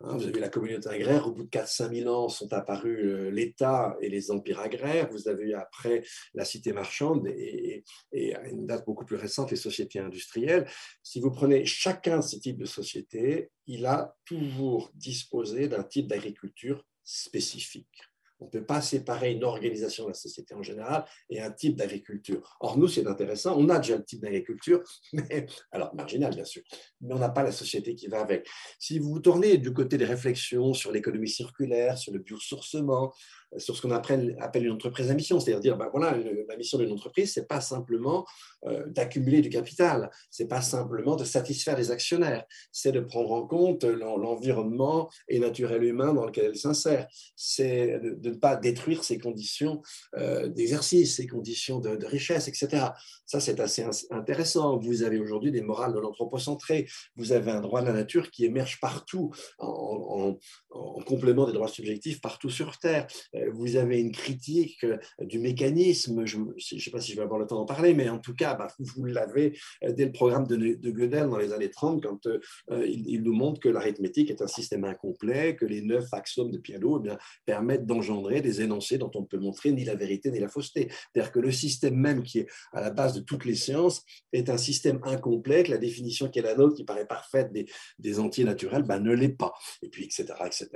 hein, vous avez la communauté agraire, au bout de 4-5 000 ans sont apparus l'État et les empires agraires. Vous avez après la cité marchande et, et, à une date beaucoup plus récente, les sociétés industrielles. Si vous prenez chacun de ces types de sociétés, il a toujours disposé d'un type d'agriculture spécifiques. On ne peut pas séparer une organisation de la société en général et un type d'agriculture. Or, nous, c'est intéressant, on a déjà le type d'agriculture, mais, alors marginal bien sûr, mais on n'a pas la société qui va avec. Si vous vous tournez du côté des réflexions sur l'économie circulaire, sur le biosourcement, sur ce qu'on appelle, une entreprise à mission, c'est-à-dire dire, ben voilà, la mission d'une entreprise, c'est pas simplement euh, d'accumuler du capital, c'est pas simplement de satisfaire les actionnaires, c'est de prendre en compte l'environnement et naturel humain dans lequel elle s'insère, c'est de, ne pas détruire ses conditions euh, d'exercice, ses conditions de, richesse, etc. Ça, c'est assez intéressant. Vous avez aujourd'hui des morales de l'anthropocentré, vous avez un droit de la nature qui émerge partout en, en complément des droits subjectifs partout sur Terre. Euh, vous avez une critique euh, du mécanisme, je ne sais pas si je vais avoir le temps d'en parler, mais en tout cas, bah, vous l'avez euh, dès le programme de, de, Gödel dans les années 30, quand il, nous montre que l'arithmétique est un système incomplet, que les neuf axiomes de Piano eh permettent d'engendrer des énoncés dont on ne peut montrer ni la vérité ni la fausseté. C'est-à-dire que le système même qui est à la base de toutes les sciences est un système incomplet, que la définition qui est la nôtre, qui paraît parfaite des, entiers naturels, bah, ne l'est pas. Et puis, etc., etc.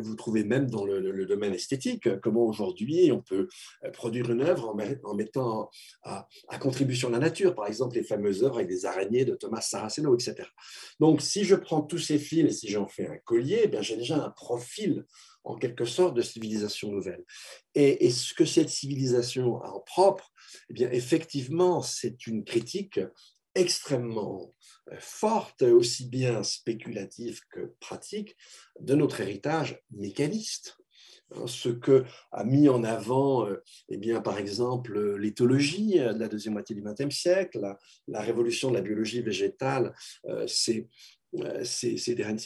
Vous trouvez même dans le domaine esthétique, comment aujourd'hui on peut euh, produire une œuvre en, mettant à, contribution la nature, par exemple les fameuses œuvres avec des araignées de Thomas Saraceno, etc. Donc si je prends tous ces fils et si j'en fais un collier, eh j'ai déjà un profil en quelque sorte de civilisation nouvelle. Et, ce que cette civilisation a en propre, eh bien, effectivement, c'est une critique extrêmement euh, forte, aussi bien spéculative que pratique, de notre héritage mécaniste. Hein, ce que a mis en avant, euh, eh bien, par exemple, l'éthologie de la deuxième moitié du XXe siècle, la, révolution de la biologie végétale, euh, c'est euh, ces,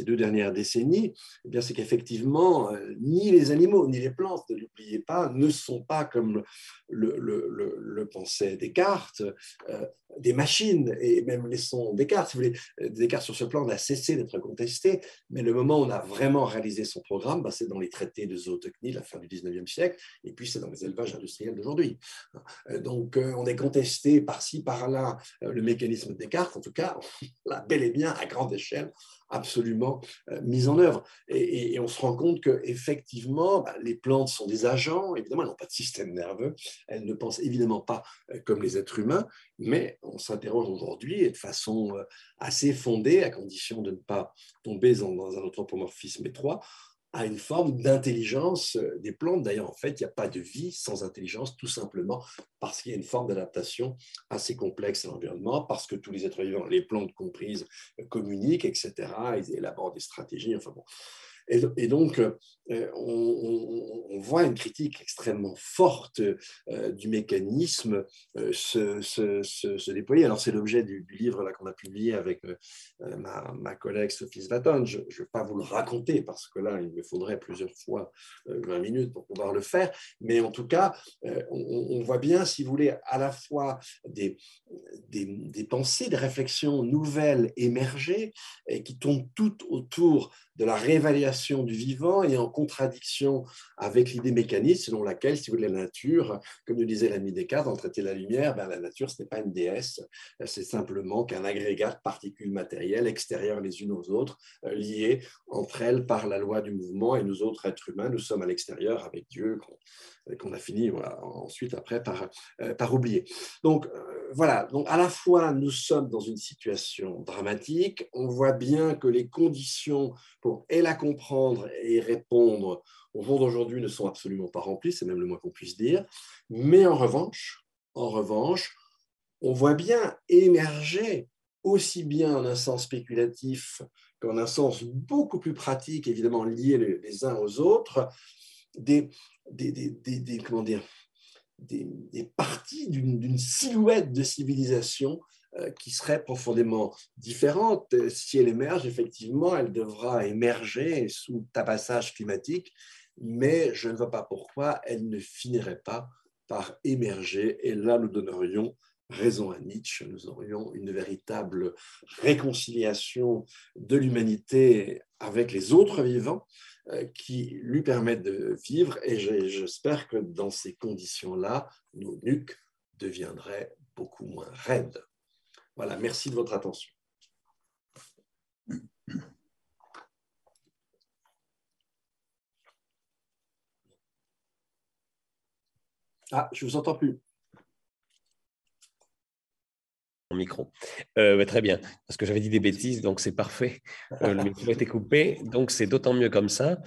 deux dernières décennies, eh bien, c'est qu'effectivement, euh, ni les animaux, ni les plantes, ne l'oubliez pas, ne sont pas, comme le, le, pensait Descartes, euh, des machines, et même les sons Descartes, si vous voulez, Descartes sur ce plan n'a cessé d'être contesté, mais le moment où on a vraiment réalisé son programme, bah, c'est dans les traités de zootechnie, la fin du 19e siècle, et puis c'est dans les élevages industriels d'aujourd'hui. Donc, on est contesté par-ci, par-là, le mécanisme de Descartes, en tout cas, là, bel et bien, à grande échelle, absolument euh, mise en œuvre. Et, on se rend compte qu'effectivement, bah, les plantes sont des agents, évidemment, elles n'ont pas de système nerveux, elles ne pensent évidemment pas euh, comme les êtres humains, mais on s'interroge aujourd'hui de façon euh, assez fondée, à condition de ne pas tomber dans, dans un anthropomorphisme étroit, à une forme d'intelligence des plantes. D'ailleurs, en fait, il n'y a pas de vie sans intelligence, tout simplement parce qu'il y a une forme d'adaptation assez complexe à l'environnement, parce que tous les êtres vivants, les plantes comprises, communiquent, etc. Ils élaborent des stratégies. Enfin bon, et, donc, euh, on, voit une critique extrêmement forte euh, du mécanisme euh, se, déployer. Alors, c'est l'objet du, livre qu'on a publié avec ma, collègue Sophie Svaton. Je ne vais pas vous le raconter parce que là, il me faudrait plusieurs fois 20 minutes pour pouvoir le faire. Mais en tout cas, on, voit bien, si vous voulez, à la fois des, pensées, des réflexions nouvelles émerger et qui tournent toutes autour de la réévaluation du vivant et en contradiction avec l'idée mécaniste selon laquelle, si vous voulez, la nature, comme nous disait l'ami Descartes, en traiter la lumière, ben, la nature, ce n'est pas une déesse, c'est simplement qu'un agrégat de particules matérielles extérieures les unes aux autres, euh, liées entre elles par la loi du mouvement, et nous autres êtres humains, nous sommes à l'extérieur avec Dieu, qu'on a fini ensuite après par, euh, par oublier. Donc euh, voilà, donc à la fois nous sommes dans une situation dramatique, on voit bien que les conditions et la comprendre et répondre au jour d'aujourd'hui ne sont absolument pas remplies, c'est même le moins qu'on puisse dire, mais en revanche, en revanche, on voit bien émerger aussi bien en un sens spéculatif qu'en un sens beaucoup plus pratique, évidemment lié les uns aux autres, des, des, comment dire, des, parties d'une silhouette de civilisation qui serait profondément différente. Si elle émerge, effectivement, elle devra émerger sous tabassage climatique, mais je ne vois pas pourquoi elle ne finirait pas par émerger. Et là, nous donnerions raison à Nietzsche, nous aurions une véritable réconciliation de l'humanité avec les autres vivants euh, qui lui permettent de vivre. Et j'espère que dans ces conditions-là, nos nuques deviendraient beaucoup moins raides. Voilà, merci de votre attention. Ah, je ne vous entends plus. Mon micro. Euh, bah, très bien, parce que j'avais dit des bêtises, donc c'est parfait. Euh, le micro était coupé, donc c'est d'autant mieux comme ça.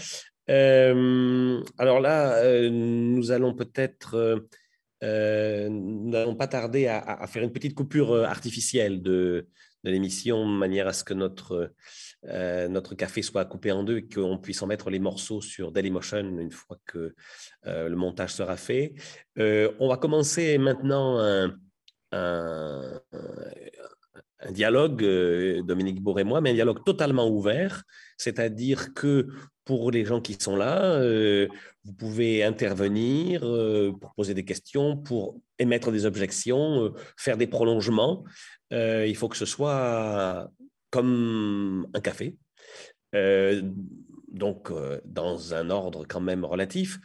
Euh, alors là, nous allons peut-être nous n'allons pas tarder à, faire une petite coupure artificielle de, l'émission, de manière à ce que notre euh, notre café soit coupé en deux et qu'on puisse en mettre les morceaux sur Dailymotion une fois que euh, le montage sera fait. Euh, on va commencer maintenant un, un, dialogue, Dominique Bourg et moi, mais un dialogue totalement ouvert, c'est-à-dire que pour les gens qui sont là, vous pouvez intervenir pour poser des questions, pour émettre des objections, faire des prolongements. il faut que ce soit comme un café. Euh, donc, euh, dans un ordre quand même relatif.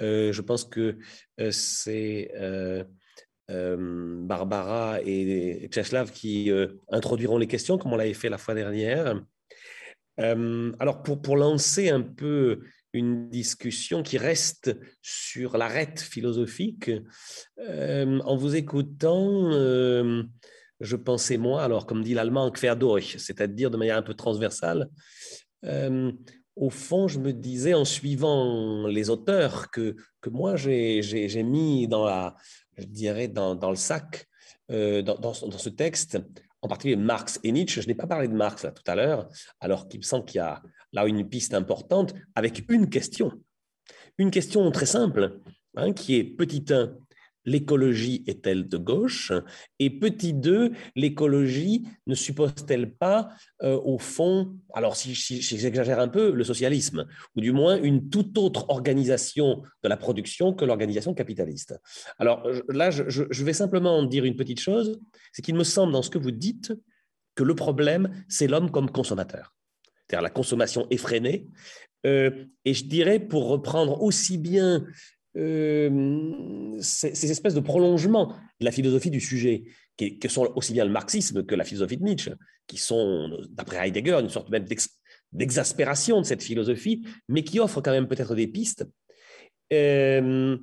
Euh, je pense que c'est Barbara et Czeslav qui introduiront les questions, comme on l'avait fait la fois dernière. Alors, pour, pour lancer un peu une discussion qui reste sur l'arête philosophique, en vous écoutant, je pensais moi, alors comme dit l'allemand, c'est-à-dire de manière un peu transversale. Euh, au fond, je me disais en suivant les auteurs que, que moi j'ai mis dans, la, je dirais dans, dans le sac, euh, dans, dans, ce texte, en particulier Marx et Nietzsche. Je n'ai pas parlé de Marx là, tout à l'heure, alors qu'il me semble qu'il y a là une piste importante avec une question. Une question très simple, hein, qui est petit 1, l'écologie est-elle de gauche? Et petit 2, l'écologie ne suppose-t-elle pas, euh, au fond, alors si, j'exagère un peu, le socialisme, ou du moins une toute autre organisation de la production que l'organisation capitaliste? Alors là, je, vais simplement dire une petite chose, c'est qu'il me semble dans ce que vous dites que le problème, c'est l'homme comme consommateur, c'est-à-dire la consommation effrénée. Euh, et je dirais, pour reprendre aussi bien euh, ces, espèces de prolongements de la philosophie du sujet, qui, que sont aussi bien le marxisme que la philosophie de Nietzsche, qui sont, d'après Heidegger, une sorte même d'exaspération de cette philosophie, mais qui offrent quand même peut-être des pistes. Euh,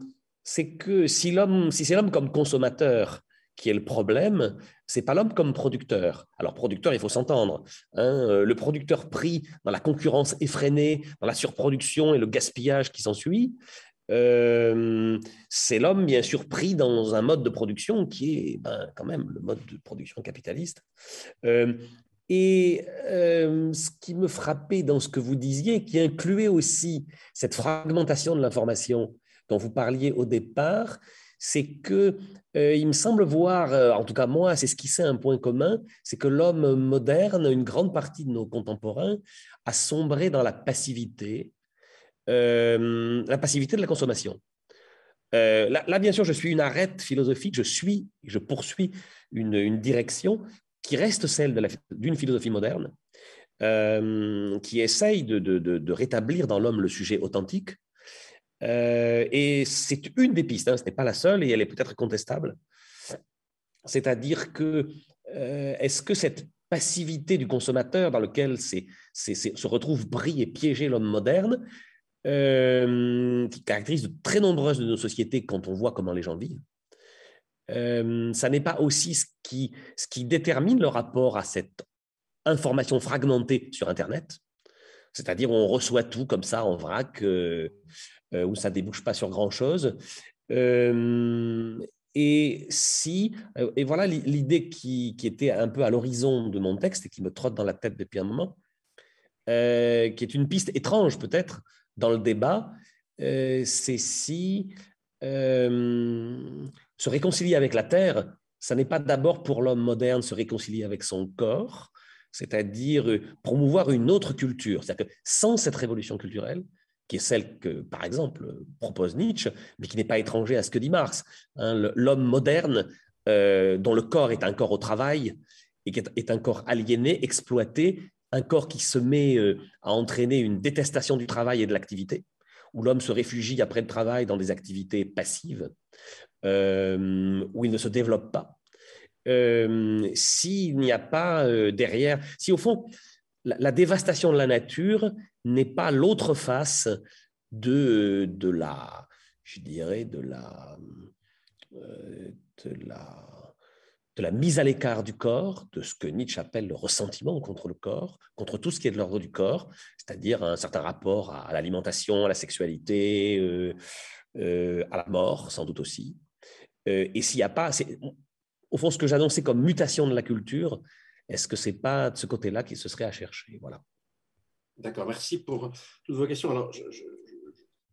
c'est que si si c'est l'homme comme consommateur qui est le problème, c'est pas l'homme comme producteur. Alors producteur, il faut s'entendre. Hein, euh, le producteur pris dans la concurrence effrénée, dans la surproduction et le gaspillage qui s'ensuit, euh, c'est l'homme bien sûr pris dans un mode de production qui est ben, quand même le mode de production capitaliste. Euh, et euh, ce qui me frappait dans ce que vous disiez, qui incluait aussi cette fragmentation de l'information dont vous parliez au départ, c'est que il me semble voir, en tout cas moi, c'est ce qui c'est un point commun, c'est que l'homme moderne, une grande partie de nos contemporains, a sombré dans la passivité, euh, la passivité de la consommation. Euh, là, bien sûr, je suis une arête philosophique, je suis, je poursuis une, direction qui reste celle d'une philosophie moderne, euh, qui essaye de, rétablir dans l'homme le sujet authentique. et c'est une des pistes, hein, ce n'est pas la seule, et elle est peut-être contestable. C'est-à-dire que est-ce que cette passivité du consommateur dans lequel se retrouve pris et piégé l'homme moderne, euh, qui caractérise de très nombreuses de nos sociétés quand on voit comment les gens vivent. Euh, ça n'est pas aussi ce qui, ce qui détermine le rapport à cette information fragmentée sur Internet, c'est-à-dire on reçoit tout comme ça en vrac, euh, où ça débouche pas sur grand-chose. et si, et voilà l'idée qui, qui, était un peu à l'horizon de mon texte et qui me trotte dans la tête depuis un moment, qui est une piste étrange peut-être, dans le débat, euh, c'est si euh, se réconcilier avec la terre, ça n'est pas d'abord pour l'homme moderne se réconcilier avec son corps, c'est-à-dire euh, promouvoir une autre culture. C'est-à-dire que sans cette révolution culturelle, qui est celle que, par exemple, propose Nietzsche, mais qui n'est pas étranger à ce que dit Marx, hein, l'homme moderne dont le corps est un corps au travail et qui est un corps aliéné, exploité, un corps qui se met euh, à entraîner une détestation du travail et de l'activité, où l'homme se réfugie après le travail dans des activités passives, euh, où il ne se développe pas. Euh, s'il n'y a pas derrière, si au fond, la, dévastation de la nature n'est pas l'autre face de, de la, je dirais, de la, de la de la mise à l'écart du corps, de ce que Nietzsche appelle le ressentiment contre le corps, contre tout ce qui est de l'ordre du corps, c'est-à-dire un certain rapport à l'alimentation, à la sexualité, euh, euh, à la mort, sans doute aussi. Euh, et s'il n'y a pas, au fond, ce que j'annonçais comme mutation de la culture, est-ce que c'est pas de ce côté-là qu'il se serait à chercher? Voilà. D'accord, merci pour toutes vos questions. Alors,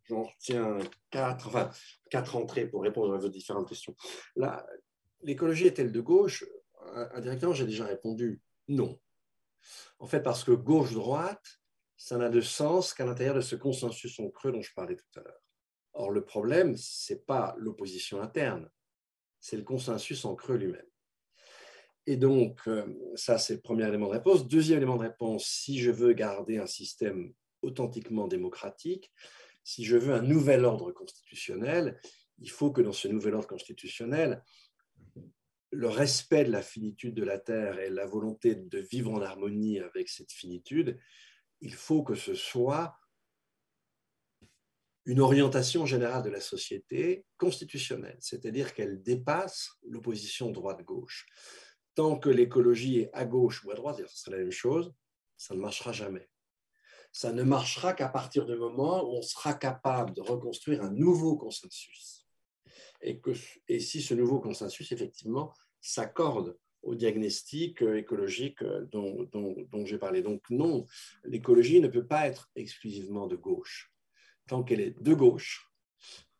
j'en retiens quatre, enfin, quatre entrées pour répondre à vos différentes questions. L'écologie est-elle de gauche? Indirectement, j'ai déjà répondu non. En fait, parce que gauche-droite, ça n'a de sens qu'à l'intérieur de ce consensus en creux dont je parlais tout à l'heure. Or, le problème, ce n'est pas l'opposition interne, c'est le consensus en creux lui-même. Et donc, euh, ça, c'est le premier élément de réponse. Deuxième élément de réponse, si je veux garder un système authentiquement démocratique, si je veux un nouvel ordre constitutionnel, il faut que dans ce nouvel ordre constitutionnel, le respect de la finitude de la Terre et la volonté de vivre en harmonie avec cette finitude, il faut que ce soit une orientation générale de la société constitutionnelle, c'est-à-dire qu'elle dépasse l'opposition droite-gauche. Tant que l'écologie est à gauche ou à droite, ce serait la même chose, ça ne marchera jamais. Ça ne marchera qu'à partir du moment où on sera capable de reconstruire un nouveau consensus et, si ce nouveau consensus, effectivement, s'accorde au diagnostic euh, écologique euh, dont, dont, j'ai parlé. Donc non, l'écologie ne peut pas être exclusivement de gauche. Tant qu'elle est de gauche,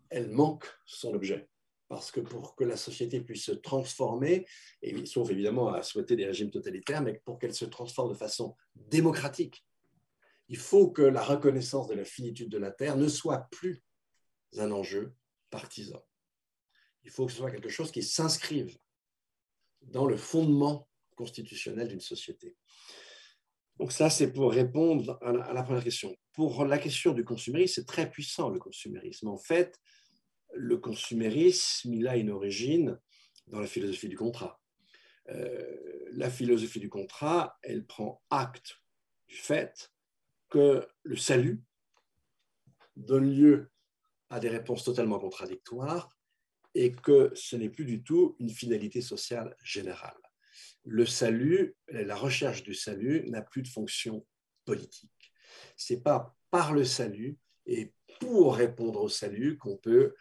elle manque son objet. Parce que pour que la société puisse se transformer, et, sauf évidemment à souhaiter des régimes totalitaires, mais pour qu'elle se transforme de façon démocratique, il faut que la reconnaissance de la finitude de la Terre ne soit plus un enjeu partisan. Il faut que ce soit quelque chose qui s'inscrive dans le fondement constitutionnel d'une société. Donc ça, c'est pour répondre à la, première question. Pour la question du consumérisme, c'est très puissant le consumérisme. En fait, le consumérisme, il a une origine dans la philosophie du contrat. Euh, la philosophie du contrat, elle prend acte du fait que le salut donne lieu à des réponses totalement contradictoires et que ce n'est plus du tout une finalité sociale générale. Le salut, la recherche du salut n'a plus de fonction politique. Ce n'est pas par le salut et pour répondre au salut qu'on peut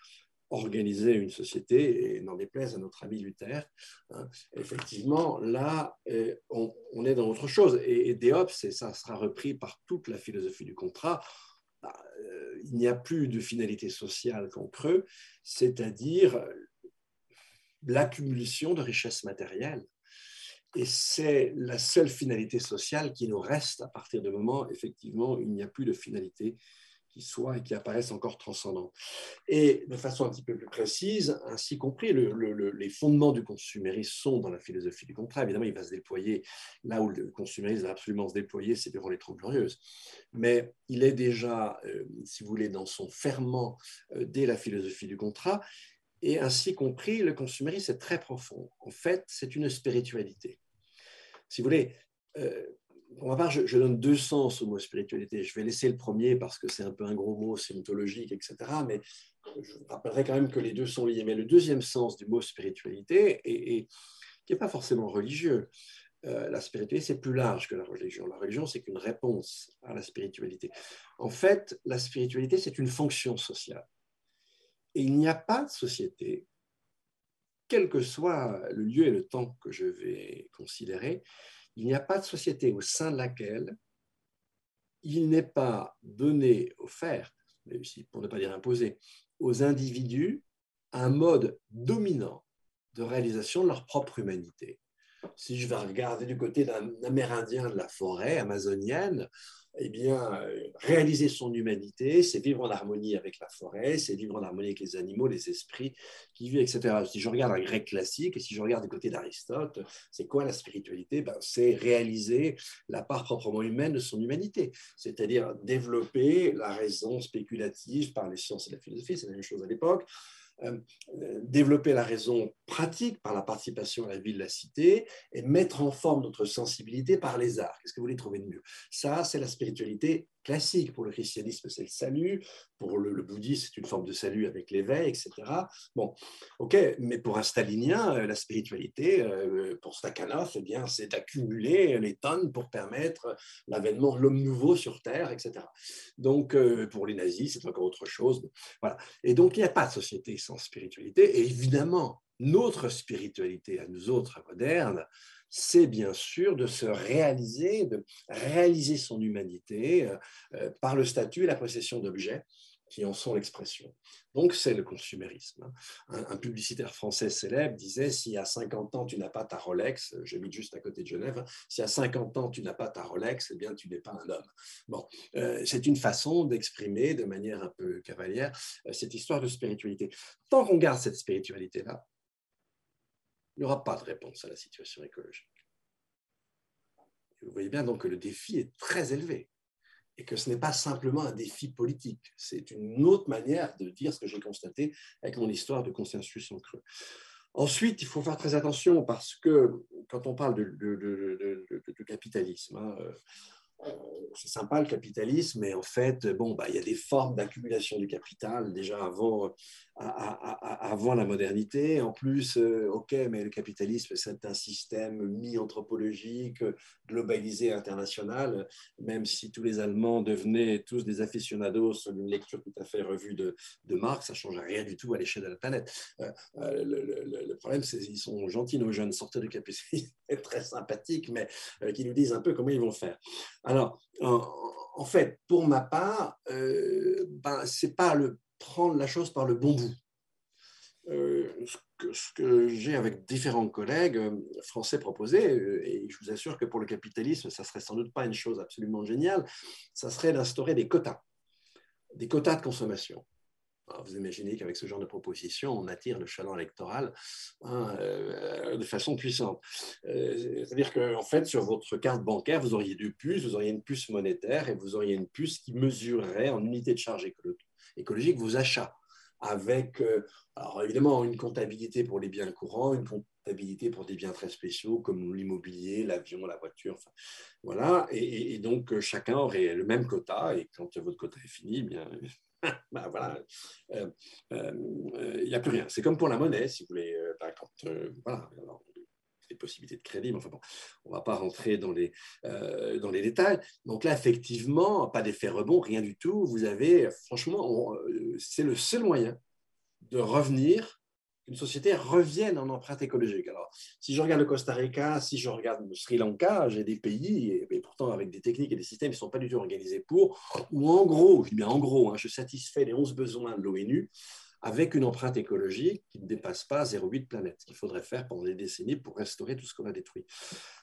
organiser une société, et n'en déplaise à notre ami Luther, hein, effectivement, là, euh, on, est dans autre chose. Et, et et ça sera repris par toute la philosophie du contrat, euh, il n'y a plus de finalité sociale qu'en creux, c'est-à-dire l'accumulation de richesses matérielles. Et c'est la seule finalité sociale qui nous reste à partir du moment, effectivement, il n'y a plus de finalité qui soient et qui apparaissent encore transcendants. Et de façon un petit peu plus précise, ainsi compris, les fondements du consumérisme sont dans la philosophie du contrat. Évidemment, il va se déployer là où le consumérisme va absolument se déployer, c'est durant les Glorieuses. Mais il est déjà, euh, si vous voulez, dans son ferment euh, dès la philosophie du contrat. Et ainsi compris, le consumérisme est très profond. En fait, c'est une spiritualité. Si vous voulez, euh, pour ma part, je, donne deux sens au mot spiritualité. Je vais laisser le premier parce que c'est un peu un gros mot, c'est mythologique, etc. Mais je rappellerai quand même que les deux sont liés. Mais le deuxième sens du mot spiritualité, et, qui n'est pas forcément religieux, euh, la spiritualité, c'est plus large que la religion. La religion, c'est qu'une réponse à la spiritualité. En fait, la spiritualité, c'est une fonction sociale. Et il n'y a pas de société, quel que soit le lieu et le temps que je vais considérer, il n'y a pas de société au sein de laquelle il n'est pas donné, offert, pour ne pas dire imposé, aux individus un mode dominant de réalisation de leur propre humanité. Si je vais regarder du côté d'un Amérindien de la forêt amazonienne, eh bien, euh, réaliser son humanité, c'est vivre en harmonie avec la forêt, c'est vivre en harmonie avec les animaux, les esprits qui vivent, etc. Si je regarde un grec classique et si je regarde du côté d'Aristote, c'est quoi la spiritualité? Ben, C'est réaliser la part proprement humaine de son humanité, c'est-à-dire développer la raison spéculative par les sciences et la philosophie, c'est la même chose à l'époque, développer la raison pratique par la participation à la vie de la cité et mettre en forme notre sensibilité par les arts. Qu'est-ce que vous voulez trouver de mieux? Ça, c'est la spiritualité classique. Pour le christianisme, c'est le salut. Pour le, bouddhisme, c'est une forme de salut avec l'éveil, etc. Bon, ok, mais pour un stalinien, euh, la spiritualité, euh, pour Stakhanov, eh bien, c'est d'accumuler les tonnes pour permettre l'avènement de l'homme nouveau sur Terre, etc. Donc, euh, pour les nazis, c'est encore autre chose. Voilà. Et donc, il n'y a pas de société sans spiritualité. Et évidemment, notre spiritualité à nous autres modernes, c'est bien sûr de se réaliser, de réaliser son humanité euh, euh, par le statut et la possession d'objets qui en sont l'expression. Donc c'est le consumérisme. Hein. Un, publicitaire français célèbre disait si à 50 ans tu n'as pas ta Rolex, j'habite juste à côté de Genève, hein, si à 50 ans tu n'as pas ta Rolex, eh bien tu n'es pas un homme. Bon, euh, c'est une façon d'exprimer de manière un peu cavalière cette histoire de spiritualité. Tant qu'on garde cette spiritualité-là, il n'y aura pas de réponse à la situation écologique. vous voyez bien donc que le défi est très élevé et que ce n'est pas simplement un défi politique, c'est une autre manière de dire ce que j'ai constaté avec mon histoire de consensus en creux. Ensuite, il faut faire très attention parce que quand on parle de, capitalisme, hein, euh, c'est sympa le capitalisme, mais en fait, bon, bah, il y a des formes d'accumulation du capital déjà avant, la modernité. En plus, euh, ok, mais le capitalisme, c'est un système mi-anthropologique, globalisé, international, même si tous les Allemands devenaient tous des aficionados d'une lecture tout à fait revue de, Marx, ça ne change rien du tout à l'échelle de la planète. Euh, euh, le, problème, c'est qu'ils sont gentils, nos jeunes sorteurs du capitalisme, très sympathiques, mais qui nous disent un peu comment ils vont faire. Alors, en, fait, pour ma part, euh, ben, c'est pas le prendre la chose par le bon bout. Euh, ce que, j'ai avec différents collègues euh, français proposé, euh, et je vous assure que pour le capitalisme, ça serait sans doute pas une chose absolument géniale, ça serait d'instaurer des quotas, des quotas de consommation vous imaginez qu'avec ce genre de proposition, on attire le chaland électoral hein, euh, de façon puissante. Euh, c'est-à-dire qu'en fait, sur votre carte bancaire, vous auriez deux puces, vous auriez une puce monétaire et vous auriez une puce qui mesurerait en unité de charge écologique vos achats. Avec, euh, alors évidemment, une comptabilité pour les biens courants, une comptabilité pour des biens très spéciaux comme l'immobilier, l'avion, la voiture. voilà. Et, et, donc, chacun aurait le même quota. Et quand votre quota est fini, eh bien, ben voilà, il euh, n'y euh, a plus rien. C'est comme pour la monnaie, si vous voulez. Euh, ben quand, voilà, des possibilités de crédit, mais enfin bon, on ne va pas rentrer dans les, dans les détails. Donc là, effectivement, pas d'effet rebond, rien du tout. Vous avez, franchement, c'est le seul moyen de revenir qu'une société revienne en empreinte écologique. Alors, si je regarde le Costa Rica, si je regarde le Sri Lanka, j'ai des pays, et, pourtant avec des techniques et des systèmes qui ne sont pas du tout organisés pour, ou en gros, je dis bien en gros, hein, je satisfais les 11 besoins de l'ONU avec une empreinte écologique qui ne dépasse pas 0,8 planète, ce qu'il faudrait faire pendant des décennies pour restaurer tout ce qu'on a détruit.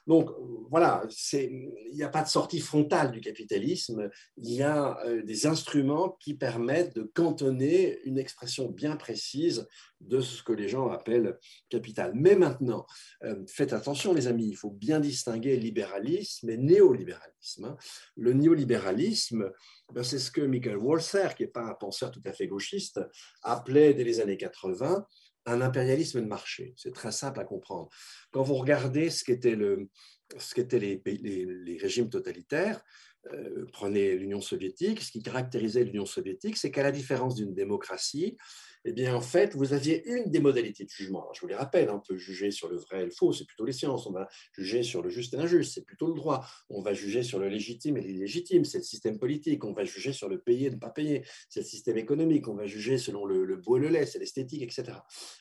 Donc voilà, il n'y a pas de sortie frontale du capitalisme, il y a euh, des instruments qui permettent de cantonner une expression bien précise de ce que les gens appellent capital. Mais maintenant, euh, faites attention les amis, il faut bien distinguer libéralisme et néolibéralisme. Hein. Le néolibéralisme, ben, c'est ce que Michael Walzer, qui n'est pas un penseur tout à fait gauchiste, appelait dès les années 80 un impérialisme de marché. C'est très simple à comprendre. Quand vous regardez ce qu'étaient le, les, régimes totalitaires, euh, prenez l'Union soviétique, ce qui caractérisait l'Union soviétique, c'est qu'à la différence d'une démocratie, eh bien, en fait, vous aviez une des modalités de jugement. je vous les rappelle, on peut juger sur le vrai et le faux, c'est plutôt les sciences. On va juger sur le juste et l'injuste, c'est plutôt le droit. On va juger sur le légitime et l'illégitime, c'est le système politique. On va juger sur le payer et ne pas payer, c'est le système économique. On va juger selon le, beau et le lait, c'est l'esthétique, etc.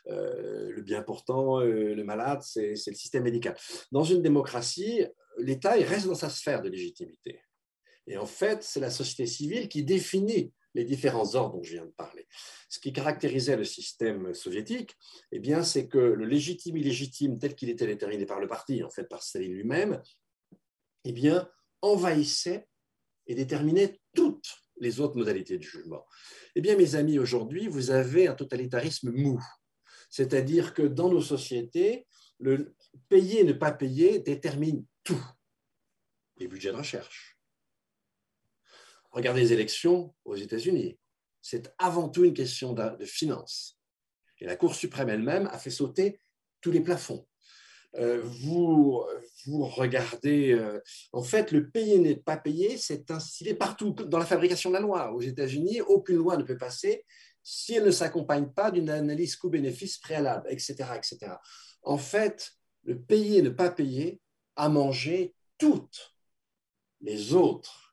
Euh, le bien portant, euh, le malade, c'est le système médical. Dans une démocratie, l'État reste dans sa sphère de légitimité. Et en fait, c'est la société civile qui définit les différents ordres dont je viens de parler. Ce qui caractérisait le système soviétique, eh bien, c'est que le légitime illégitime tel qu'il était déterminé par le parti, en fait par Staline lui-même, eh bien, envahissait et déterminait toutes les autres modalités de jugement. Eh bien, mes amis, aujourd'hui, vous avez un totalitarisme mou. C'est-à-dire que dans nos sociétés, le payer et ne pas payer détermine tout. Les budgets de recherche, Regardez les élections aux États-Unis. C'est avant tout une question de, finances. Et la Cour suprême elle-même a fait sauter tous les plafonds. Euh, vous, vous regardez, euh, en fait, le payer n'est pas payé, c'est instillé partout dans la fabrication de la loi. Aux États-Unis, aucune loi ne peut passer si elle ne s'accompagne pas d'une analyse coût-bénéfice préalable, etc., etc. En fait, le payer ne pas payer a mangé toutes les autres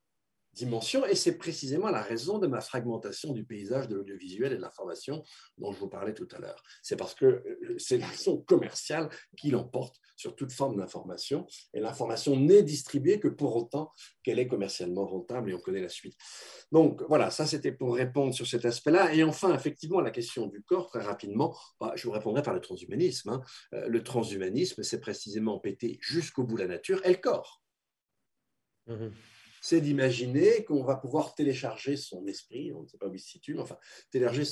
dimension, et c'est précisément la raison de ma fragmentation du paysage de l'audiovisuel et de l'information dont je vous parlais tout à l'heure. C'est parce que euh, c'est l'action commerciale qui l'emporte sur toute forme d'information, et l'information n'est distribuée que pour autant qu'elle est commercialement rentable, et on connaît la suite. Donc voilà, ça c'était pour répondre sur cet aspect-là. Et enfin, effectivement, la question du corps, très rapidement, bah, je vous répondrai par le transhumanisme. Hein. Euh, le transhumanisme, c'est précisément péter jusqu'au bout la nature et le corps. Mmh c'est d'imaginer qu'on va pouvoir télécharger son esprit, on ne sait pas où il se situe, mais enfin, télécharger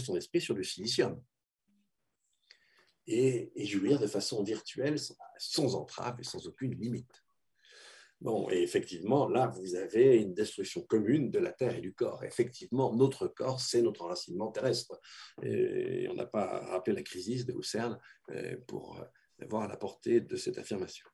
son, esprit sur du silicium et, jouir de façon virtuelle, sans, entrave et sans aucune limite. Bon, et effectivement, là, vous avez une destruction commune de la Terre et du corps. Effectivement, notre corps, c'est notre enracinement terrestre. Et on n'a pas rappelé la crise de Husserl euh, pour voir la portée de cette affirmation.